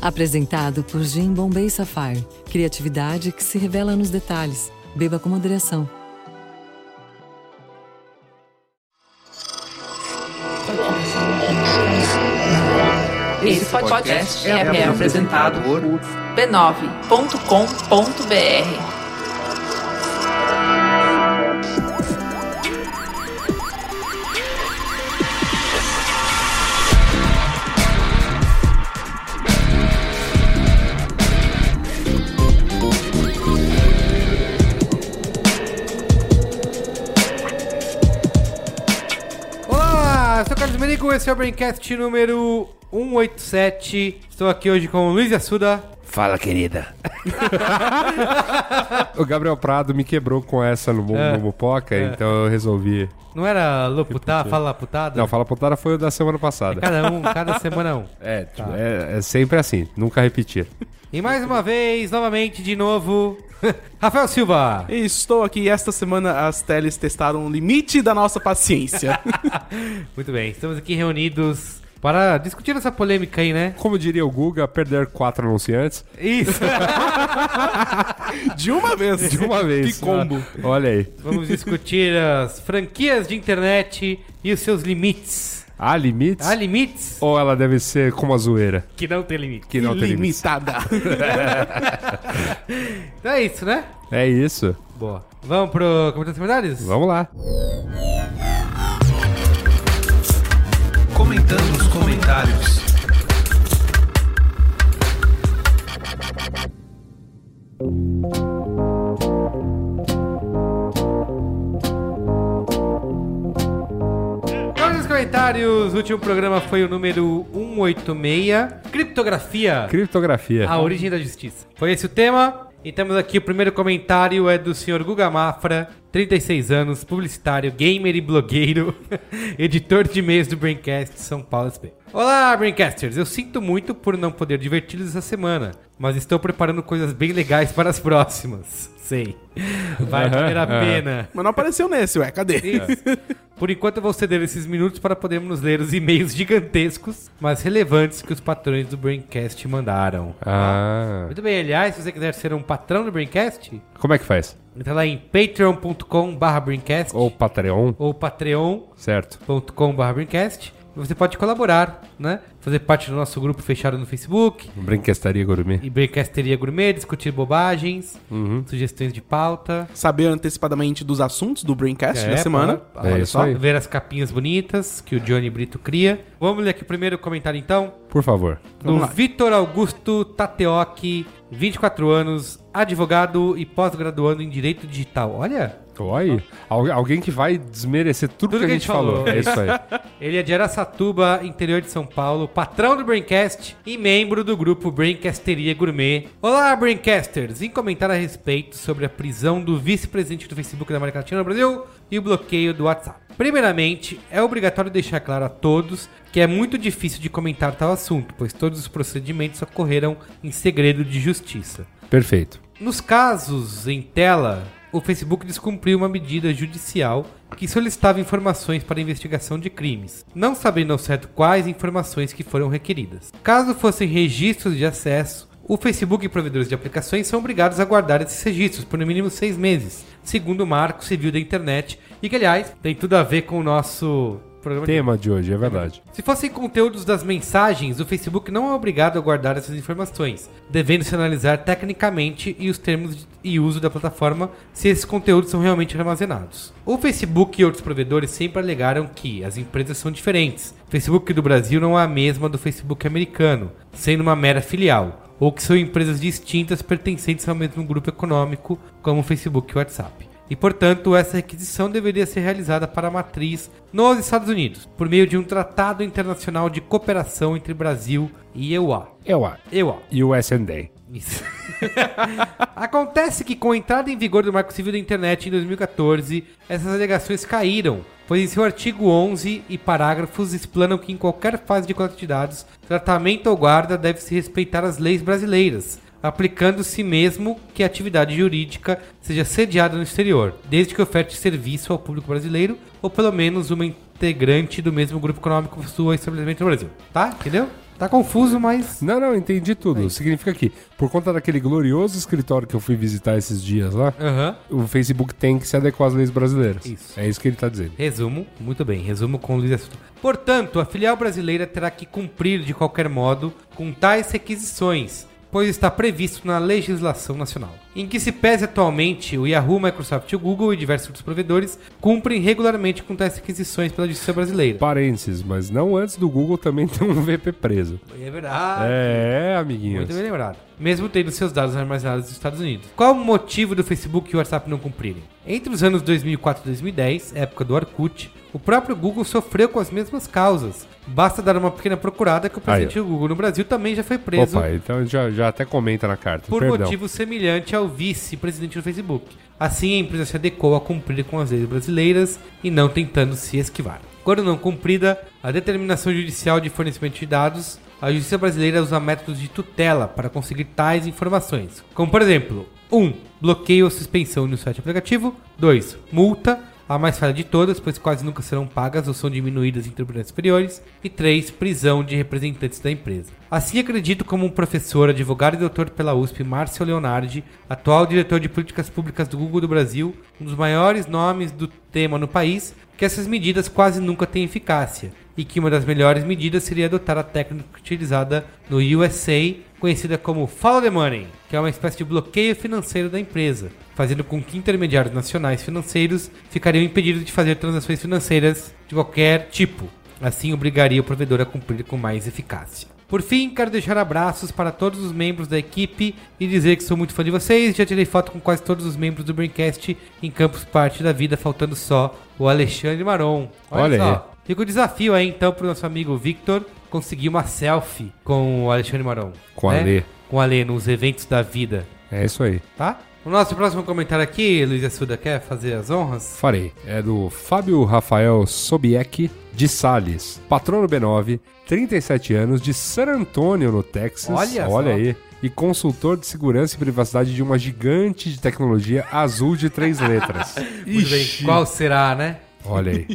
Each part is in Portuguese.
Apresentado por Jim Bombay Sapphire. Criatividade que se revela nos detalhes. Beba com moderação. Esse podcast é, é apresentado por b9.com.br. esse é o Braincast número 187. Estou aqui hoje com o Luiz Assuda. Fala, querida. o Gabriel Prado me quebrou com essa no, Mu- É. no Mupoca, então eu resolvi. Não era Loputá, fala putada? Não, Fala Putada foi o da semana passada. Cada um, cada semana um. É, tipo, é, é sempre assim, nunca repetir. E mais uma vez, novamente, de novo, Rafael Silva. Estou aqui esta semana as teles testaram o limite da nossa paciência. Muito bem, estamos aqui reunidos para discutir essa polêmica aí, né? Como diria o Guga, perder quatro anunciantes Isso. De uma vez. de uma vez. Que combo. Olha aí. Vamos discutir as franquias de internet e os seus limites. Há limites? Há limites? Ou ela deve ser como a zoeira, Que não tem limite. que não tem limites? Limitada. Então é isso, né? É isso. Boa. Vamos pro comentários comentários? Vamos lá. Comentando os comentários. Comentários. O último programa foi o número 186. Criptografia. Criptografia. A origem da justiça. Foi esse o tema. E temos aqui o primeiro comentário é do senhor Guga Mafra, 36 anos, publicitário, gamer e blogueiro, editor de e-mails do Braincast São Paulo SP. Olá, Braincasters! Eu sinto muito por não poder diverti-los essa semana, mas estou preparando coisas bem legais para as próximas. Sei. Vai valer a pena. Mas não apareceu nesse, ué. Cadê? Isso. Por enquanto eu vou ceder esses minutos para podermos ler os e-mails gigantescos, mas relevantes que os patrões do Braincast mandaram. Ah. Muito bem, aliás, se você quiser ser um patrão do Braincast, Como é que faz? entra lá em patreon.com barra Braincast Ou Patreon, ou patreon.com certo? Você pode colaborar, né? Fazer parte do nosso grupo fechado no Facebook, Brinquestaria Gourmet. e Braincasteria Gourmet, discutir bobagens, sugestões de pauta. Saber antecipadamente dos assuntos do Braincast É, da semana. É Olha só. aí. Ver as capinhas bonitas que o Johnny Brito cria. Vamos ler aqui o primeiro comentário então. Por favor. Vamos do lá. Vitor Augusto Tateoki, 24 anos, advogado e pós-graduando em Direito Digital. Olha, Oi, al- alguém que vai desmerecer tudo, que a gente falou. É isso aí. ele é de Araçatuba, interior de São Paulo, patrão do Braincast e membro do grupo Braincasteria Gourmet. Olá, Braincasters! Em comentar a respeito sobre a prisão do vice-presidente do Facebook da América Latina no Brasil e o bloqueio do WhatsApp. Primeiramente, é obrigatório deixar claro a todos que é muito difícil de comentar tal assunto, pois todos os procedimentos ocorreram em segredo de justiça. Perfeito. Nos casos em tela, o Facebook descumpriu uma medida judicial que solicitava informações para investigação de crimes, não sabendo ao certo quais informações que foram requeridas. Caso fossem registros de acesso, o Facebook e provedores de aplicações são obrigados a guardar esses registros por no mínimo seis meses, segundo o Marco Civil da Internet, e que, aliás, tem tudo a ver com o nosso Tema de hoje, é verdade. se fossem conteúdos das mensagens, o Facebook não é obrigado a guardar essas informações, devendo-se analisar tecnicamente e os termos de- e uso da plataforma se esses conteúdos são realmente armazenados. O Facebook e outros provedores sempre alegaram que as empresas são diferentes. O Facebook do Brasil não é a mesma do Facebook americano, sendo uma mera filial, ou que são empresas distintas pertencentes ao mesmo grupo econômico, como o Facebook e o WhatsApp. E, portanto, essa requisição deveria ser realizada para a matriz nos Estados Unidos, por meio de um tratado internacional de cooperação entre Brasil e EUA. EUA. E o S&D. Isso. Acontece que com a entrada em vigor do Marco Civil da Internet em 2014, essas alegações caíram, pois em seu artigo 11 e parágrafos explanam que em qualquer fase de coleta de dados, tratamento ou guarda deve-se respeitar as leis brasileiras, aplicando-se mesmo que a atividade jurídica seja sediada no exterior, desde que oferte serviço ao público brasileiro ou pelo menos uma integrante do mesmo grupo econômico possua estabelecimento no Brasil. Tá? Entendeu? Tá confuso, mas. Não, não, entendi tudo. Significa que, por conta daquele glorioso escritório que eu fui visitar esses dias lá, Aham. o Facebook tem que se adequar às leis brasileiras. Isso. É isso que ele tá dizendo. Resumo, muito bem, resumo com Luiz Assuda. Portanto, a filial brasileira terá que cumprir de qualquer modo com tais requisições, pois está previsto na legislação nacional. Em que se pese atualmente, o Yahoo, Microsoft, o Google e diversos outros provedores cumprem regularmente com tais requisições pela justiça brasileira. Parênteses, mas não antes do Google também ter um VP preso. É verdade. É, amiguinhos. Muito bem lembrado. Mesmo tendo seus dados armazenados nos Estados Unidos. Qual o motivo do Facebook e o WhatsApp não cumprirem? Entre os anos 2004 e 2010, época do Orkut, o próprio Google sofreu com as mesmas causas. Basta dar uma pequena procurada que o presidente Aí, do Google no Brasil também já foi preso Opa, então já, já até comenta na carta. por Perdão. motivo semelhante ao vice-presidente do Facebook. Assim, a empresa se adequou a cumprir com as leis brasileiras e não tentando se esquivar. Quando não cumprida, a determinação judicial de fornecimento de dados, a justiça brasileira usa métodos de tutela para conseguir tais informações. Como, por exemplo, 1. Um, bloqueio ou suspensão no site aplicativo. 2. Multa, a mais falha de todas, pois quase nunca serão pagas ou são diminuídas em tribunais superiores. E 3. Prisão de representantes da empresa. Assim acredito como um professor, advogado e doutor pela USP, Márcio Leonardi, atual diretor de políticas públicas do Google do Brasil, um dos maiores nomes do tema no país, que essas medidas quase nunca têm eficácia e que uma das melhores medidas seria adotar a técnica utilizada no USA, conhecida como Follow the Money, que é uma espécie de bloqueio financeiro da empresa, fazendo com que intermediários nacionais financeiros ficariam impedidos de fazer transações financeiras de qualquer tipo. Assim, obrigaria o provedor a cumprir com mais eficácia. Por fim, quero deixar abraços para todos os membros da equipe e dizer que sou muito fã de vocês. Já tirei foto com quase todos os membros do Braincast em Campos Parte da Vida, faltando só o Alexandre Maron. Olha aí. Fica o desafio aí então pro nosso amigo Victor conseguir uma selfie com o Alexandre Maron. Com o Alê. Com o Alê nos eventos da vida, É isso aí. tá? O nosso próximo comentário aqui, Luiz Assuda, quer fazer as honras? Farei. É do Fábio Rafael Sobieck de Sales, patrono B9, 37 anos, de San Antônio, no Texas. Olha Olha só. aí. E consultor de segurança e privacidade de uma gigante de tecnologia azul de três letras. Muito bem. Qual será, né? Olha aí.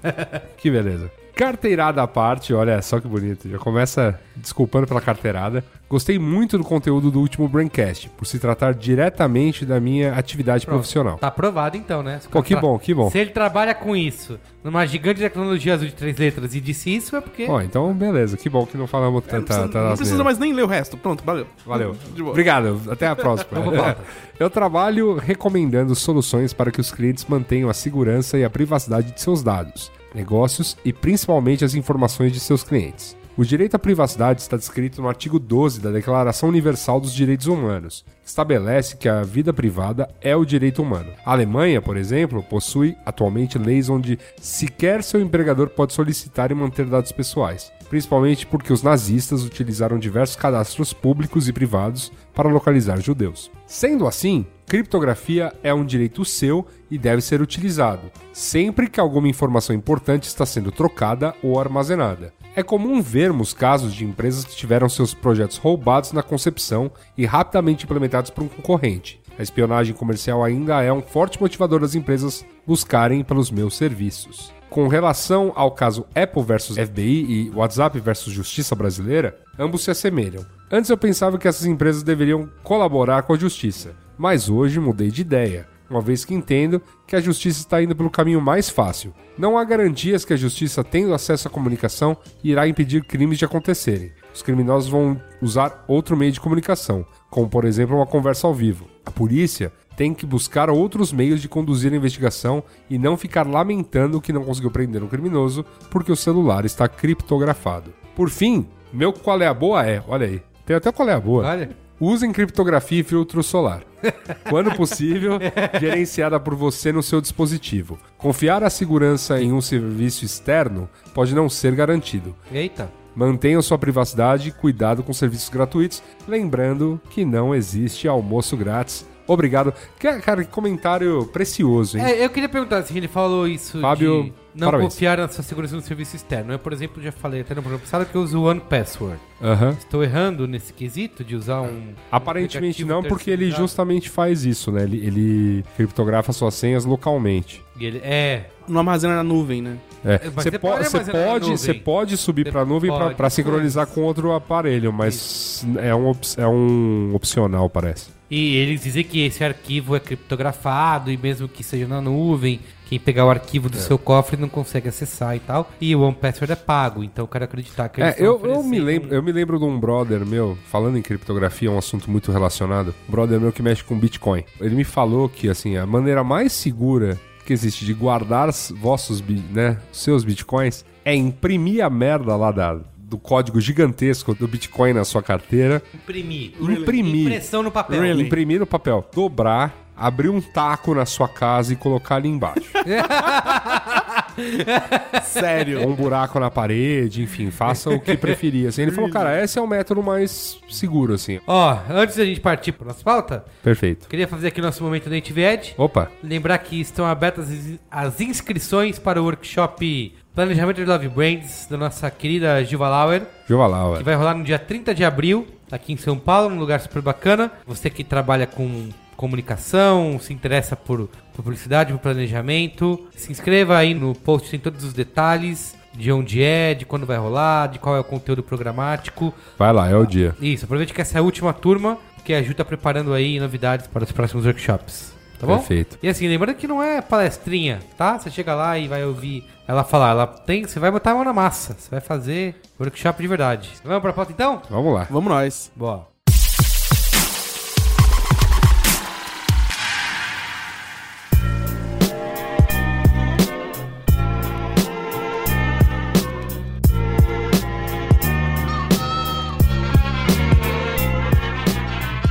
Que beleza. Carteirada à parte, olha só que bonito. Já começa desculpando pela carteirada. Gostei muito do conteúdo do último Braincast, por se tratar diretamente da minha atividade profissional. Tá aprovado então, né? Pô, que bom, que bom. Se ele trabalha com isso, numa gigante tecnologia azul de três letras e disse isso, é porque... Ó, então beleza, que bom que não falamos Não tanta, precisa, tanta não precisa asneira. mais nem ler o resto. Pronto, valeu. Valeu. De boa. Obrigado. Até a próxima. Eu trabalho recomendando soluções para que os clientes mantenham a segurança e a privacidade de seus dados, negócios e principalmente as informações de seus clientes. O direito à privacidade está descrito no artigo 12 da Declaração Universal dos Direitos Humanos, que estabelece que a vida privada é o direito humano. A Alemanha, por exemplo, possui atualmente leis onde sequer seu empregador pode solicitar e manter dados pessoais, principalmente porque os nazistas utilizaram diversos cadastros públicos e privados para localizar judeus. Sendo assim, criptografia é um direito seu e deve ser utilizado, sempre que alguma informação importante está sendo trocada ou armazenada. É comum vermos casos de empresas que tiveram seus projetos roubados na concepção e rapidamente implementados por um concorrente. A espionagem comercial ainda é um forte motivador das empresas buscarem pelos meus serviços. Com relação ao caso Apple versus FBI e WhatsApp versus Justiça Brasileira, ambos se assemelham. Antes eu pensava que essas empresas deveriam colaborar com a justiça, mas hoje mudei de ideia, uma vez que entendo que a justiça está indo pelo caminho mais fácil. Não há garantias que a justiça, tendo acesso à comunicação, irá impedir crimes de acontecerem. Os criminosos vão usar outro meio de comunicação, como por exemplo uma conversa ao vivo. A polícia tem que buscar outros meios de conduzir a investigação e não ficar lamentando que não conseguiu prender um criminoso porque o celular está criptografado. Por fim, meu qual é a boa é, olha aí, tem até qual é a boa. Olha, Usem criptografia e filtro solar. Quando possível, gerenciada por você no seu dispositivo. Confiar a segurança em um serviço externo pode não ser garantido. eita. Mantenham sua privacidade e cuidado com serviços gratuitos, lembrando que não existe almoço grátis Obrigado. Que- Cara, que comentário precioso, hein? É, eu queria perguntar se ele falou isso Fábio, de não parabéns. confiar na sua segurança no serviço externo. Eu, por exemplo, já falei até no programa passado que eu uso o One Password. Estou errando nesse quesito de usar um. Aparentemente aplicativo não, porque ele justamente faz isso, né? Ele, ele criptografa suas senhas localmente. E ele, é. Não armazena na nuvem, né? É, Mas você você po- pode você pode, você pode subir para a nuvem para sincronizar mas- com outro aparelho, mas é um, é um opcional, parece. E eles dizem que esse arquivo é criptografado e mesmo que seja na nuvem, quem pegar o arquivo É. do seu cofre não consegue acessar e tal. E o One Password é pago, então eu quero acreditar que eles É, eu, eu, me lembro, eu me lembro de um brother meu, falando em criptografia, é um assunto muito relacionado. Um brother meu que mexe com Bitcoin. Ele me falou que assim, a maneira mais segura que existe de guardar os vossos, né, seus Bitcoins é imprimir a merda lá da, do código gigantesco do Bitcoin na sua carteira, imprimir. Imprimir. Impressão no papel. Really? imprimir no papel, dobrar, abrir um taco na sua casa e colocar ali embaixo. Sério. Ou um buraco na parede, enfim, faça o que preferir. Assim, ele falou, cara, esse é o método mais seguro, assim. Ó, antes da gente partir para nossa pauta, Perfeito. queria fazer aqui nosso momento Native Edge. Opa, Lembrar que estão abertas as- as inscrições para o workshop Planejamento de Love Brands da nossa querida Gilva Lauer, Giova lá, que vai rolar no dia 30 de abril, aqui em São Paulo, num lugar super bacana. Você que trabalha com comunicação, se interessa por, por publicidade, por planejamento, se inscreva aí no post, tem todos os detalhes de onde é, de quando vai rolar, de qual é o conteúdo programático. Vai lá, é o dia. Isso, aproveite que essa é a última turma, que a Ju tá preparando aí novidades para os próximos workshops. Tá bom? Perfeito. E assim, lembrando que não é palestrinha, tá? Você chega lá e vai ouvir ela falar. Ela tem, você vai botar a mão na massa. Você vai fazer workshop de verdade. Vamos pra pauta então? Vamos lá. Vamos nós. Boa.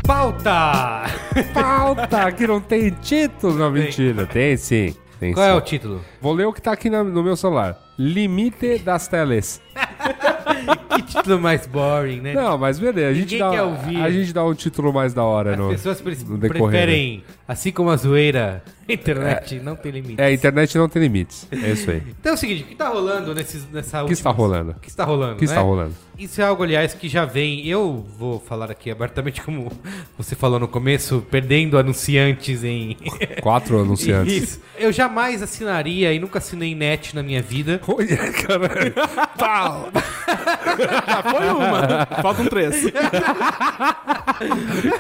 Pauta! Pauta, que não tem título. Não, mentira. Tem sim. Tem Qual sim. é o título? Vou ler o que tá aqui na- no meu celular. Limite das teles. Que título mais boring, né? Não, mas beleza. A gente, Ninguém dá, quer ouvir. a gente dá um título mais da hora As no, pessoas pre- no decorrer. preferem, assim como a zoeira, a internet não tem limite. É, a internet não tem limites. É isso aí. Então é o seguinte, o que tá rolando nesses, nessa O que está rolando? O que está rolando, O que né? está rolando? Isso é algo, aliás, que já vem. Eu vou falar aqui abertamente, como você falou no começo, perdendo anunciantes em. Quatro anunciantes. Isso. Eu jamais assinaria e nunca assinei net na minha vida. Olha, caralho. Pau! Já foi uma. Faltam três.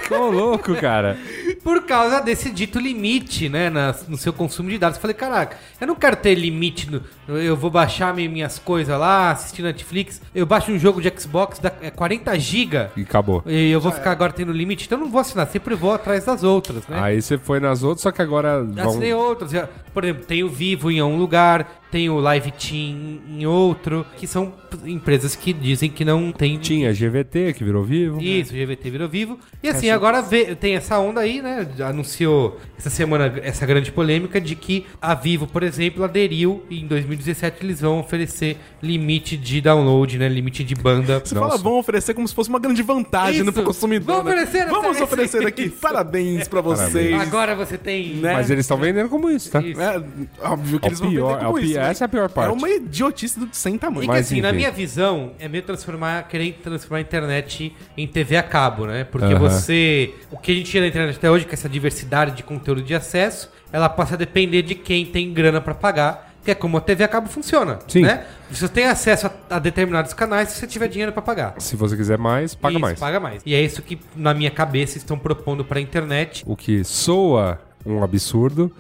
Tô louco, cara. Por causa desse dito limite, né? Na- no seu consumo de dados. Eu falei, caraca, eu não quero ter limite. No, eu vou baixar mi- minhas coisas lá, assistir Netflix. Eu baixo um jogo de Xbox, dá é 40 GB. E acabou. E eu vou ficar agora tendo limite, então eu não vou assinar, sempre vou atrás das outras, né? Aí você foi nas outras, só que agora Já vão... assinei outras. já- Por exemplo, tem o Vivo em um lugar, tem o Live Team em outro, que são empresas que dizem que não tem. Tinha GVT, que virou vivo. Isso, o GVT virou vivo. E assim, agora vê- tem essa onda aí, né? Anunciou essa semana essa grande polêmica de que a Vivo, por exemplo, aderiu e em 2017 eles vão oferecer limite de download, né? Limite de banda. Você Nossa. fala, vão oferecer como se fosse uma grande vantagem Isso. no consumidor. Vamos né? oferecer essa- Vamos oferecer aqui. isso. Parabéns pra vocês. Agora você tem. Né? Mas eles estão vendendo como isso, tá? Isso. É, óbvio que É eles vão pior- vender é como o isso. Essa é a pior parte. É uma idiotice do sem E tamanho. que Mas, assim, na minha visão, é meio transformar, querer transformar a internet em TV a cabo, né? Porque Aham. você. O que a gente tinha na internet até hoje, que é essa diversidade de conteúdo de acesso, ela passa a depender de quem tem grana pra pagar. Que é como a TV a cabo funciona. Sim. Né? Você tem acesso a, a determinados canais se você tiver dinheiro pra pagar. Se você quiser mais, paga Isso, mais. Paga mais. E é isso que, na minha cabeça, estão propondo pra internet. O que soa um absurdo,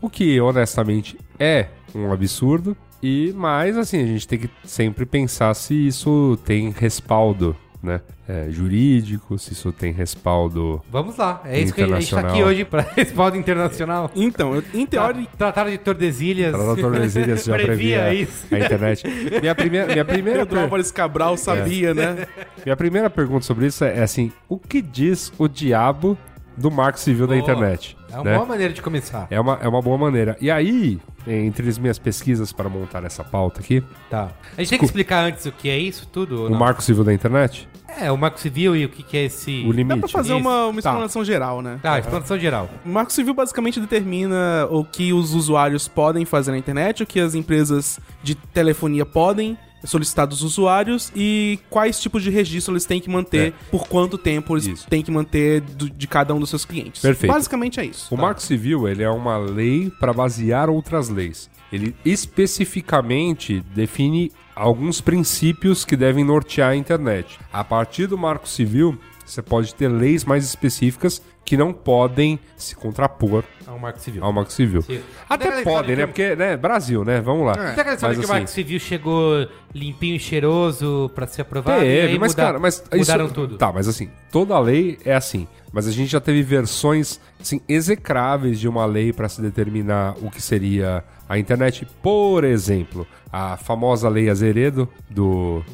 o que honestamente é um absurdo. E mais assim, a gente tem que sempre pensar se isso tem respaldo, né? É, jurídico, se isso tem respaldo. Vamos lá. É isso que a gente tá aqui Internacional. hoje pra respaldo internacional. Então, eu- em teoria, Tratado de Tordesilhas. Para Tordesilhas já previa isso. a internet. Minha primeira, minha primeira, Pedro Álvares Cabral sabia, né? minha primeira pergunta sobre isso é, é assim: o que diz o diabo do Marco Civil da Boa. Internet. É uma né? boa maneira de começar. É uma, é uma boa maneira. E aí, entre as minhas pesquisas para montar essa pauta aqui, Tá. A gente tem que explicar antes o que é isso tudo? o não? Marco Civil da Internet, É, o Marco Civil e o que, que é esse. o limite. Dá pra fazer Isso. uma, uma Tá. explanação geral, né? Tá, explanação geral. O Marco Civil basicamente determina o que os usuários podem fazer na internet, o que as empresas de telefonia podem solicitar dos usuários e quais tipos de registro eles têm que manter, É. por quanto tempo eles Isso. têm que manter do- de cada um dos seus clientes. Perfeito. Basicamente é isso. O Marco Civil ele é uma lei para basear outras leis. Ele especificamente define alguns princípios que devem nortear a internet. A partir do Marco Civil, você pode ter leis mais específicas que não podem se contrapor É o Marco Civil. ao Marco Civil. Sim. Até podem, né? que- Porque, né, Brasil, né? Vamos lá. Aquela história Mas, que o Marco assim, Civil chegou limpinho e cheiroso pra ser aprovado e Teve, aí mas, muda- cara, mas mudaram isso, tudo. Tá, mas assim, toda lei é assim. Mas a gente já teve versões, assim, execráveis de uma lei para se determinar o que seria a internet. Por exemplo, a famosa Lei Azeredo, do,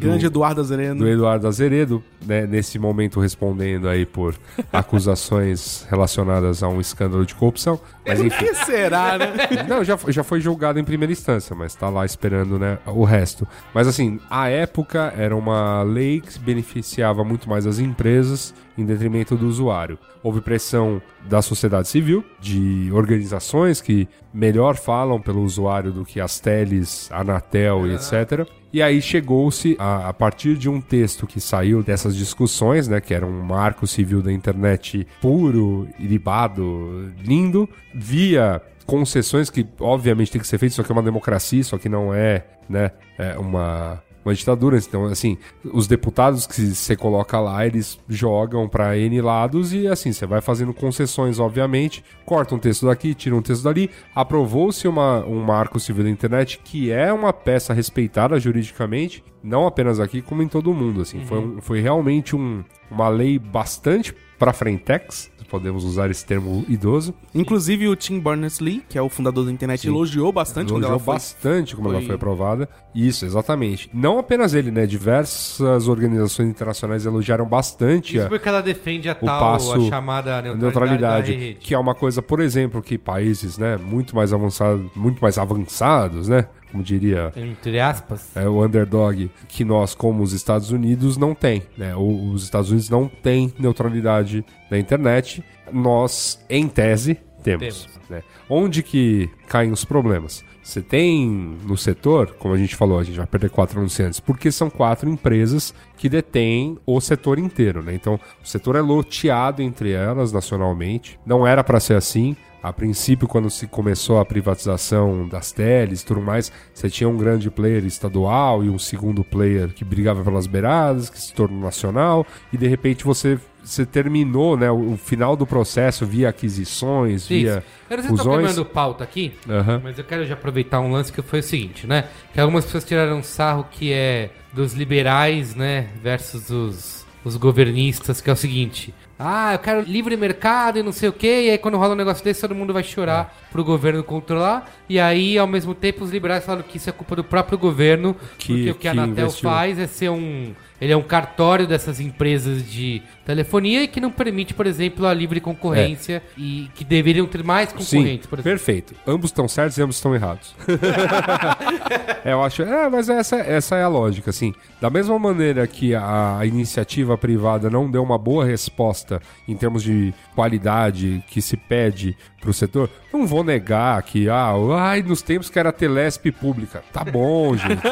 Grande Eduardo Azereno. do Eduardo Azeredo, né, nesse momento respondendo aí por acusações relacionadas a um escândalo de corrupção. Mas enfim. que será, né? Não, já, já foi julgado em primeira instância, mas tá lá esperando, né, o resto. Mas assim, a época era uma lei que beneficiava muito mais as empresas em detrimento do usuário. Houve pressão da sociedade civil, de organizações que melhor falam pelo usuário do que as teles, a Anatel e etc. E aí chegou-se, a, a partir de um texto que saiu dessas discussões, né, que era um marco civil da internet puro, ilibado, lindo, via concessões que obviamente tem que ser feitas, isso aqui é uma democracia, isso aqui não é, né, é uma uma ditadura, então assim, os deputados que você coloca lá, eles jogam pra N lados e assim, você vai fazendo concessões, obviamente, corta um texto daqui, tira um texto dali, aprovou-se uma, um marco civil da internet que é uma peça respeitada juridicamente, não apenas aqui, como em todo mundo, assim, foi, um- foi realmente um, uma lei bastante pra frentex, se podemos usar esse termo idoso, Inclusive o Tim Berners-Lee, que é o fundador da internet, Sim. elogiou bastante quando Elogiou ela foi... bastante como ela foi- foi aprovada. Isso, exatamente. Não apenas ele, né? Diversas organizações internacionais elogiaram bastante Isso a porque ela defende a o tal, passo a chamada neutralidade, neutralidade, da rede. que é uma coisa, por exemplo, que países, né, muito mais avançados, muito mais avançados, né, como diria Entre aspas. é, o underdog que nós, como os Estados Unidos, não tem. Né? Os Estados Unidos não têm neutralidade na internet. Nós, em tese, temos. Temos. né? Onde que caem os problemas? Você tem no setor, como a gente falou, a gente vai perder quatro anunciantes, porque são quatro empresas que detêm o setor inteiro, né? Então, o setor é loteado entre elas nacionalmente. Não era para ser assim. A princípio, quando se começou a privatização das teles e tudo mais, você tinha um grande player estadual e um segundo player que brigava pelas beiradas, que se tornou nacional, e de repente você, você terminou né, o, final do processo via aquisições, via Isso. Se eu tô fusões. queimando pauta aqui, Aham. mas eu quero já aproveitar um lance que foi o seguinte, né? Que algumas pessoas tiraram um sarro que é dos liberais, né? Versus os, os governistas, que é o seguinte. Ah, eu quero livre mercado e não sei o quê. E aí quando rola um negócio desse, todo mundo vai chorar É. pro governo controlar. E aí, ao mesmo tempo, os liberais falam que isso é culpa do próprio governo. Que- porque o que a que Anatel investiu. faz é ser um. Ele é um cartório dessas empresas de telefonia e que não permite, por exemplo, a livre concorrência e que deveriam ter mais Sim, concorrentes, por exemplo. perfeito. Ambos estão certos e ambos estão errados. é, eu acho. É, mas essa, essa é a lógica, assim. Da mesma maneira que a, a iniciativa privada não deu uma boa resposta em termos de qualidade que se pede pro setor, não vou negar que, ah, ai, nos tempos que era Telesp pública. Tá bom, gente.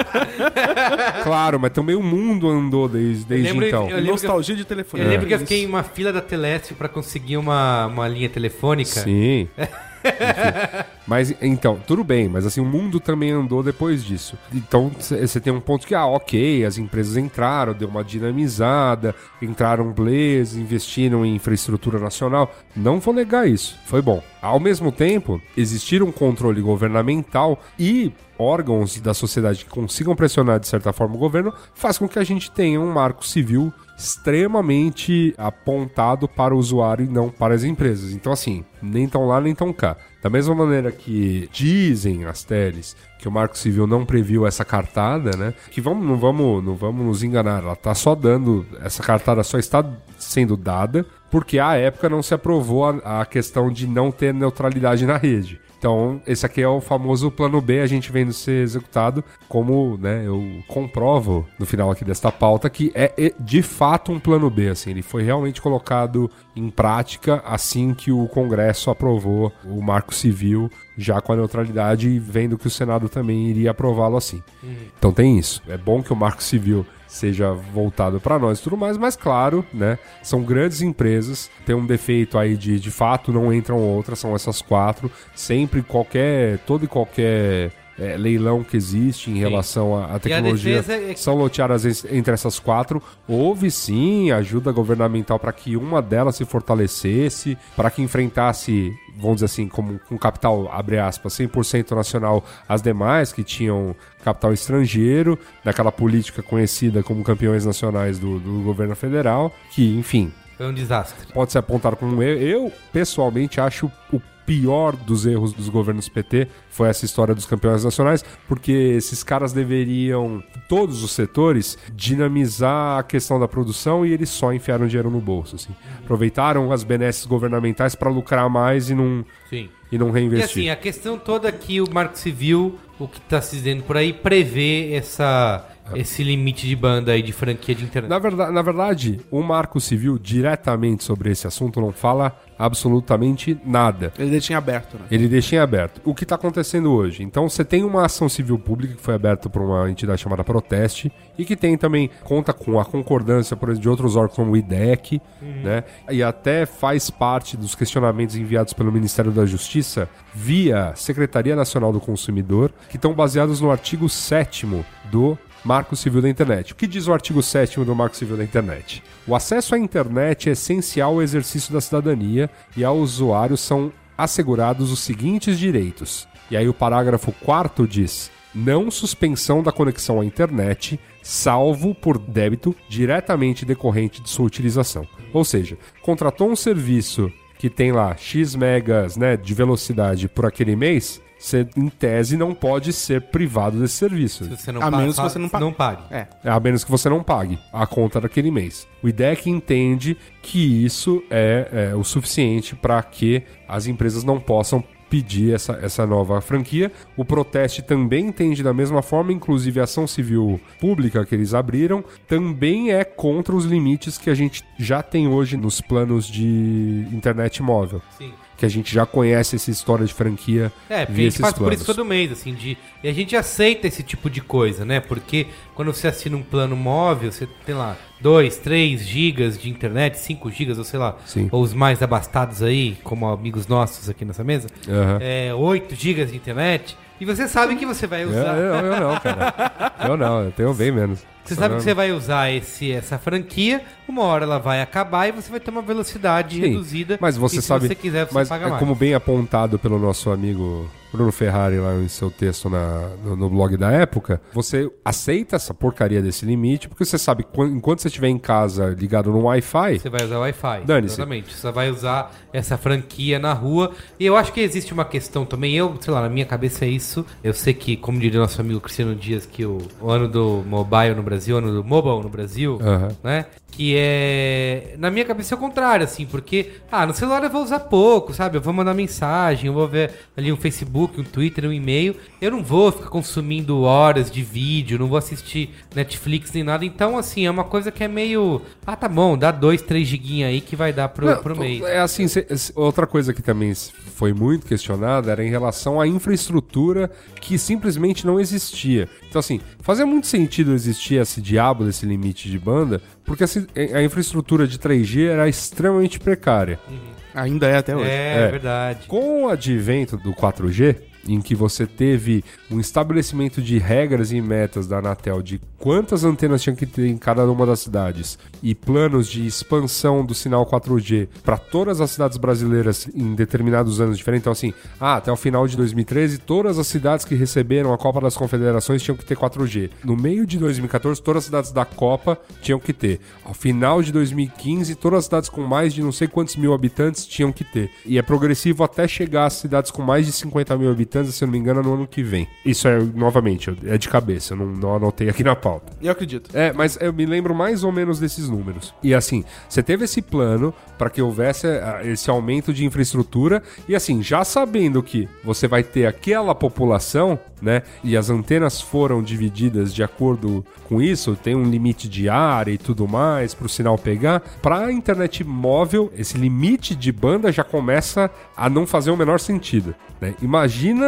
claro, mas também o mundo andou desde, desde lembro- então. eu lembro Nostalgia de telefone. Eu lembro que eu fiquei em uma fila da Telesp pra conseguir uma, uma linha telefônica. Sim. Mas então, tudo bem, mas assim, o mundo também andou depois disso. Então, você tem um ponto que, ah, ok, as empresas entraram, deu uma dinamizada, entraram players, investiram em infraestrutura nacional. Não vou negar isso, foi bom. Ao mesmo tempo, existir um controle governamental e órgãos da sociedade que consigam pressionar de certa forma o governo, faz com que a gente tenha um marco civil extremamente apontado para o usuário e não para as empresas. Então, assim, nem tão lá nem tão cá. Da mesma maneira que dizem as teles que o Marco Civil não previu essa cartada, né? Que vamos, não, vamos, não vamos nos enganar, ela está só dando, essa cartada só está sendo dada porque à época não se aprovou a, a questão de não ter neutralidade na rede. Então, esse aqui é o famoso plano B, a gente vendo ser executado, como né, eu comprovo no final aqui desta pauta, que é de fato um plano B. Assim, ele foi realmente colocado em prática assim que o Congresso aprovou o marco civil, já com a neutralidade, e vendo que o Senado também iria aprová-lo assim. Uhum. Então tem isso. É bom que o marco civil seja voltado para nós e tudo mais, mas claro, né? São grandes empresas, tem um defeito aí de de fato não entram outras, são essas quatro. Sempre qualquer, todo e qualquer é, leilão que existe em sim. relação à tecnologia é... são loteadas entre essas quatro. Houve sim ajuda governamental para que uma delas se fortalecesse, para que enfrentasse, vamos dizer assim, como com capital, abre aspas, 100% nacional, as demais que tinham capital estrangeiro, daquela política conhecida como campeões nacionais do, do governo federal, que, enfim. Foi um desastre. Pode ser apontado como um erro. Eu, pessoalmente, acho o pior dos erros dos governos PT foi essa história dos campeões nacionais, porque esses caras deveriam, todos os setores, dinamizar a questão da produção e eles só enfiaram dinheiro no bolso. Assim. Aproveitaram as benesses governamentais para lucrar mais e não, Sim. e não reinvestir. E assim, a questão toda que o Marco Civil, o que está se dizendo por aí, prevê essa esse limite de banda aí de franquia de internet. Na verdade, na verdade, o Marco Civil diretamente sobre esse assunto não fala absolutamente nada. Ele deixa em aberto, né? Ele deixa em aberto. O que está acontecendo hoje? Então, você tem uma ação civil pública que foi aberta por uma entidade chamada Proteste e que tem também, conta com a concordância, por exemplo, de outros órgãos como o IDEC, uhum. né? E até faz parte dos questionamentos enviados pelo Ministério da Justiça via Secretaria Nacional do Consumidor, que estão baseados no artigo 7 do Marco Civil da Internet. O que diz o artigo 7 do Marco Civil da Internet? O acesso à internet é essencial ao exercício da cidadania e ao usuário são assegurados os seguintes direitos. E aí o parágrafo 4 diz: não suspensão da conexão à internet, salvo por débito diretamente decorrente de sua utilização. Ou seja, contratou um serviço que tem lá X megas né, de velocidade por aquele mês, você, em tese, não pode ser privado desse serviço. a menos que você não, não pague. É. A menos que você não pague a conta daquele mês. O IDEC entende que isso é, é o suficiente para que as empresas não possam pedir essa, essa nova franquia. O Proteste também entende da mesma forma, inclusive a ação civil pública que eles abriram também é contra os limites que a gente já tem hoje nos planos de internet móvel. Sim que a gente já conhece essa história de franquia. É, porque a gente passa planos. por isso todo mês, assim, de, e a gente aceita esse tipo de coisa, né? Porque quando você assina um plano móvel, você tem lá 2, 3 gigas de internet, 5 gigas, ou sei lá, Sim. ou os mais abastados aí, como amigos nossos aqui nessa mesa, uhum. é, 8 gigas de internet. E você sabe que você vai usar. Eu, eu, eu não, cara. Eu não, eu tenho bem menos. Você sabe que você vai usar esse, essa franquia, uma hora ela vai acabar e você vai ter uma velocidade Sim, reduzida. Mas você sabe. Se você quiser, você mas paga é mais. como bem apontado pelo nosso amigo Bruno Ferrari lá em seu texto na, no, no, blog da época, você aceita essa porcaria desse limite, porque você sabe que enquanto você estiver em casa ligado no Wi-Fi. Você vai usar Wi-Fi. Dane-se. Exatamente. Você vai usar essa franquia na rua. E eu acho que existe uma questão também. Eu, sei lá, na minha cabeça é isso. Eu sei que, como diria nosso amigo Cristiano Dias, que o, o ano do mobile no Brasil, o ano do mobile no Brasil, uhum. né? Que é. Na minha cabeça é o contrário, assim, porque, ah, no celular eu vou usar pouco, sabe? Eu vou mandar mensagem, eu vou ver ali um Facebook, um Twitter, um e-mail. Eu não vou ficar consumindo horas de vídeo, não vou assistir Netflix nem nada. Então, assim, é uma coisa que é meio. Ah, tá bom, dá dois, três giguinhos aí que vai dar pro, não, pro mês. É assim, cê, outra coisa que também foi muito questionada era em relação à infraestrutura que simplesmente não existia. Então, assim, fazia muito sentido existir esse diabo desse limite de banda, porque assim, a infraestrutura de 3G era extremamente precária. Uhum. Ainda é até hoje. É, é, verdade. Com o advento do 4G, em que você teve um estabelecimento de regras e metas da Anatel de quantas antenas tinha que ter em cada uma das cidades e planos de expansão do sinal 4G para todas as cidades brasileiras em determinados anos diferentes. Então, assim, ah, até o final de 2013, todas as cidades que receberam a Copa das Confederações tinham que ter 4G. No meio de 2014, todas as cidades da Copa tinham que ter. Ao final de 2015, todas as cidades com mais de não sei quantos mil habitantes tinham que ter. E é progressivo até chegar às cidades com mais de 50 mil habitantes, se eu não me engano, no ano que vem. Isso é, novamente, é de cabeça, eu não, não anotei aqui na pauta. Eu acredito. É, mas eu me lembro mais ou menos desses números. E assim, você teve esse plano para que houvesse ah, esse aumento de infraestrutura e assim, já sabendo que você vai ter aquela população, né? E as antenas foram divididas de acordo com isso, tem um limite de área e tudo mais para o sinal pegar. Para a internet móvel, esse limite de banda já começa a não fazer o menor sentido. Né? Imagina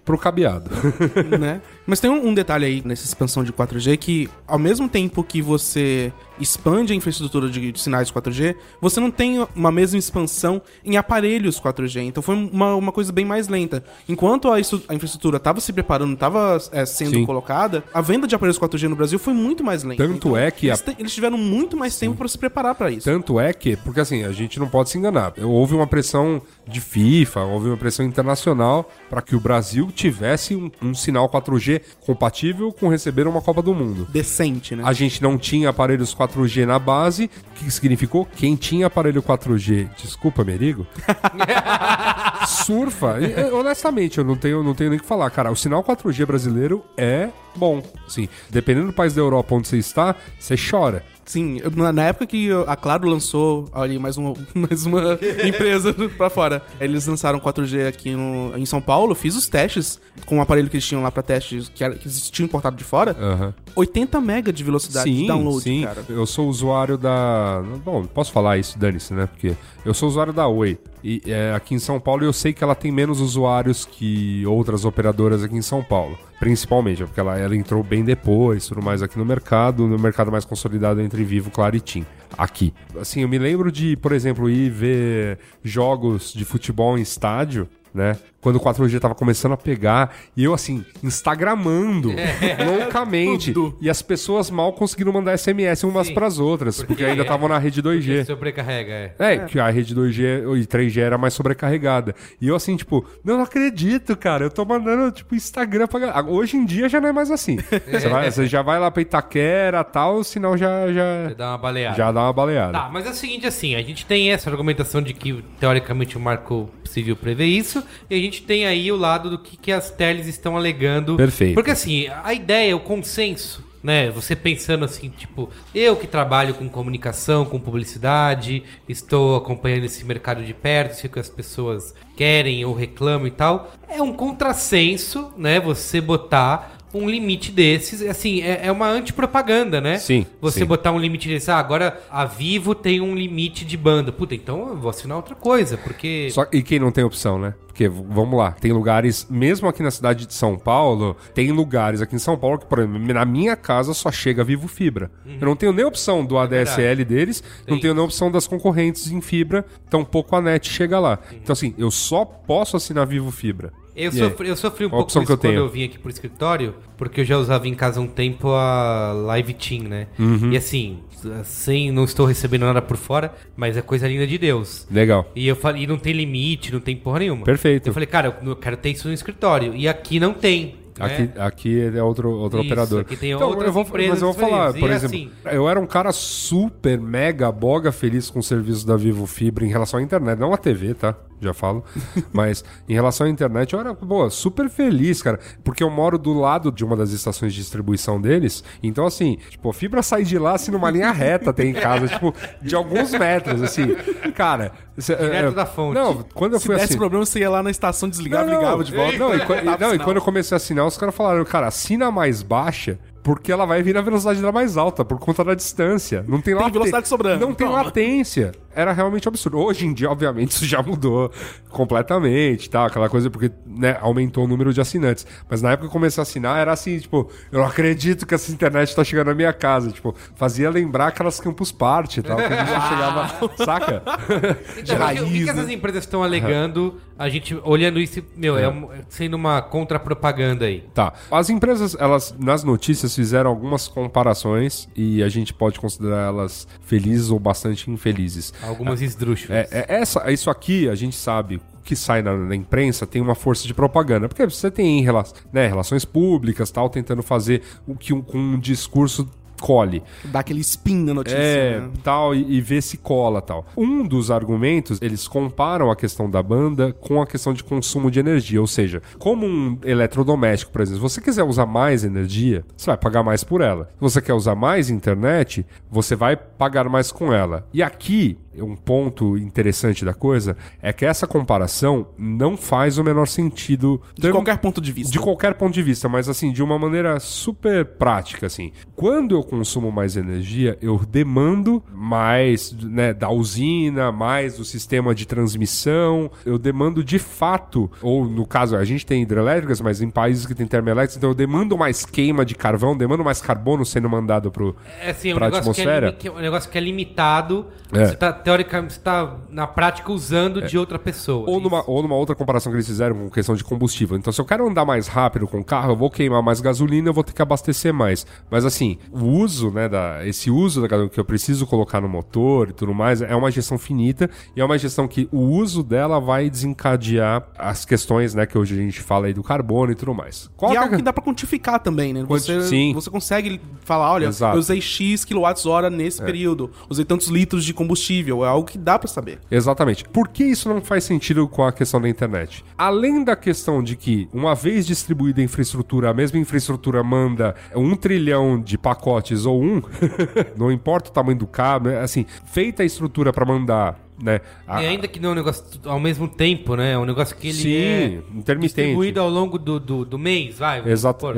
pro cabeado. né? Mas tem um, um detalhe aí nessa expansão de 4G que, ao mesmo tempo que você expande a infraestrutura de, de sinais 4G, você não tem uma mesma expansão em aparelhos 4G. Então foi uma, uma coisa bem mais lenta. Enquanto a, a infraestrutura estava se preparando, estava sendo Sim. colocada, a venda de aparelhos 4G no Brasil foi muito mais lenta. Tanto Então, é que a- eles, te- eles tiveram muito mais tempo para se preparar para isso. Tanto é que, porque assim, a gente não pode se enganar. Houve uma pressão de FIFA, houve uma pressão internacional para que o Brasil tivesse um, um sinal 4G compatível com receber uma Copa do Mundo. Decente, né? A gente não tinha aparelhos 4G na base, o que significou? Quem tinha aparelho 4G, desculpa, Merigo, surfa. E, honestamente, eu não tenho, não tenho nem o que falar, cara. O sinal 4G brasileiro é bom. Sim, dependendo do país da Europa onde você está, você chora. Sim, eu- na na época que a Claro lançou ali mais uma, mais uma empresa pra fora, eles lançaram 4G aqui no- em São Paulo, fiz os testes com o aparelho que eles tinham lá pra testes, que, era, que eles tinham importado de fora, Aham. 80 mega de velocidade de Sim, download, sim. cara. Eu sou usuário da. Bom, posso falar isso, dane-se, né? Porque eu sou usuário da Oi. E é, aqui em São Paulo eu sei que ela tem menos usuários que outras operadoras aqui em São Paulo. Principalmente, porque ela, ela entrou bem depois, tudo mais aqui no mercado, no mercado mais consolidado entre Vivo, Claro e TIM. Aqui. Assim, eu me lembro de, por exemplo, ir ver jogos de futebol em estádio, né? Quando o 4G tava começando a pegar, e eu assim, instagramando loucamente. Tudo. E as pessoas mal conseguiram mandar SMS umas Sim. pras outras, porque, Porque ainda estavam na rede 2G. Sobrecarrega, é. É, que a rede 2G e 3G era mais sobrecarregada. E eu assim, tipo, não acredito, cara. Eu tô mandando, tipo, Instagram pra galera. Hoje em dia já não é mais assim. Você, vai- você já vai lá pra Itaquera tal, o sinal já, Você já, dá uma baleada. já dá uma baleada. Tá, mas é o seguinte, assim, a gente tem essa argumentação de que, teoricamente, o Marco Civil prevê isso, e a gente tem aí o lado do que, que as teles estão alegando. Perfeito. Porque, assim, a ideia, o consenso, né, você pensando assim, tipo, eu que trabalho com comunicação, com publicidade, estou acompanhando esse mercado de perto, sei o que as pessoas querem ou reclamam e tal, é um contrassenso, né, você botar um limite desses, assim, é, é uma antipropaganda, né? Sim, Você sim. botar um limite desse, ah, agora a Vivo tem um limite de banda. Puta, então eu vou assinar outra coisa, porque. Só, e quem não tem opção, né? Porque, vamos lá, tem lugares, mesmo aqui na cidade de São Paulo, tem lugares aqui em São Paulo que, por exemplo, na minha casa só chega Vivo Fibra. Eu não tenho nem opção do ADSL deles, não Tem tenho nem opção das concorrentes em fibra, tampouco a net chega lá. Então, assim, eu só posso assinar Vivo Fibra. Eu sofri, eu sofri um a pouco isso eu quando tenho? eu vim aqui pro escritório, porque eu já usava em casa um tempo a Live Team, né? Uhum. E assim, sem, não estou recebendo nada por fora, mas é coisa linda de Deus. Legal. E eu falei, não tem limite, não tem porra nenhuma. Perfeito. Eu falei, cara, eu quero ter isso no escritório. E aqui não tem. né? Aqui, aqui é outro, outro Isso, operador. aqui tem outras eu vou, mas eu vou falar, por E exemplo, assim- eu era um cara super, mega, boga feliz com o serviço da Vivo Fibra em relação à internet, não à TV, tá? Já falo. mas em relação à internet, eu era, boa, super feliz, cara, porque eu moro do lado de uma das estações de distribuição deles, então assim, tipo, a fibra sai de lá, assim, numa linha reta tem em casa, tipo, de alguns metros, assim. Cara... cê- Direto é, da fonte. Não, quando eu Se fui desse assim... problema, você ia lá na estação, desligava, Não, não. ligava de volta. Não, e, e- não, e quando eu comecei a assinar, os caras falaram, cara, assina mais baixa, porque ela vai vir na velocidade da mais alta, por conta da distância. Não tem, late- velocidade sobrando. Não tem Toma. latência. era realmente absurdo. Hoje em dia, obviamente, isso já mudou completamente, tá? Aquela coisa porque, né, aumentou o número de assinantes. Mas na época que eu comecei a assinar, era assim, tipo, eu não acredito que essa internet tá chegando na minha casa. Tipo, fazia lembrar aquelas Campus Party e tal, que a gente chegava, saca? Então, o que- o que, que essas empresas estão alegando? A gente olhando isso, meu, é, um- sendo uma contra-propaganda aí. Tá. As empresas, elas, nas notícias, fizeram algumas comparações e a gente pode considerar elas felizes ou bastante infelizes. Algumas esdrúxulas. É, é- essa, isso aqui, a gente sabe, o que sai na, na imprensa tem uma força de propaganda. Porque você tem né, relações públicas, tal, tentando fazer o que um, com um discurso colhe. Dá aquele spin na notícia. É, né? tal, e, e ver se cola tal. Um dos argumentos, eles comparam a questão da banda com a questão de consumo de energia. Ou seja, como um eletrodoméstico, por exemplo, se você quiser usar mais energia, você vai pagar mais por ela. Se você quer usar mais internet, você vai pagar mais com ela. E aqui, um ponto interessante da coisa é que essa comparação não faz o menor sentido. De qualquer ponto de vista. De qualquer ponto de vista, mas assim, de uma maneira super prática, assim. Quando eu consumo mais energia, eu demando mais, né, da usina, mais do sistema de transmissão, eu demando de fato, ou no caso, a gente tem hidrelétricas, mas em países que tem termoelétricas, então eu demando mais queima de carvão, demando mais carbono sendo mandado pro, É assim, é um que é, atmosfera. que é um negócio que é limitado. É. Você tá, teoricamente, você tá na prática usando de outra pessoa. Ou Isso. numa, ou numa outra comparação que eles fizeram com questão de combustível. Então, se eu quero andar mais rápido com o carro, eu vou queimar mais gasolina, eu vou ter que abastecer mais. Mas assim, o uso, né, da, esse uso da gasolina que eu preciso colocar no motor e tudo mais, é uma gestão finita e é uma gestão que o uso dela vai desencadear as questões, né, que hoje a gente fala aí do carbono e tudo mais. Qual E é é- algo que dá pra quantificar também, né? Você, sim. você consegue falar, olha, Exato. É. eu usei X kWh nesse período, usei tantos litros de combustível, é algo que dá pra saber. Exatamente. Por que isso não faz sentido com a questão da internet? Além da questão de que, uma vez distribuída a infraestrutura, a mesma infraestrutura manda um trilhão de pacotes ou um, não importa o tamanho do cabo, né? assim, feita a estrutura para mandar, né? a- E ainda que não é um negócio ao mesmo tempo, né? É um negócio que ele Sim, é intermitente. distribuído ao longo do, do, do mês, vai.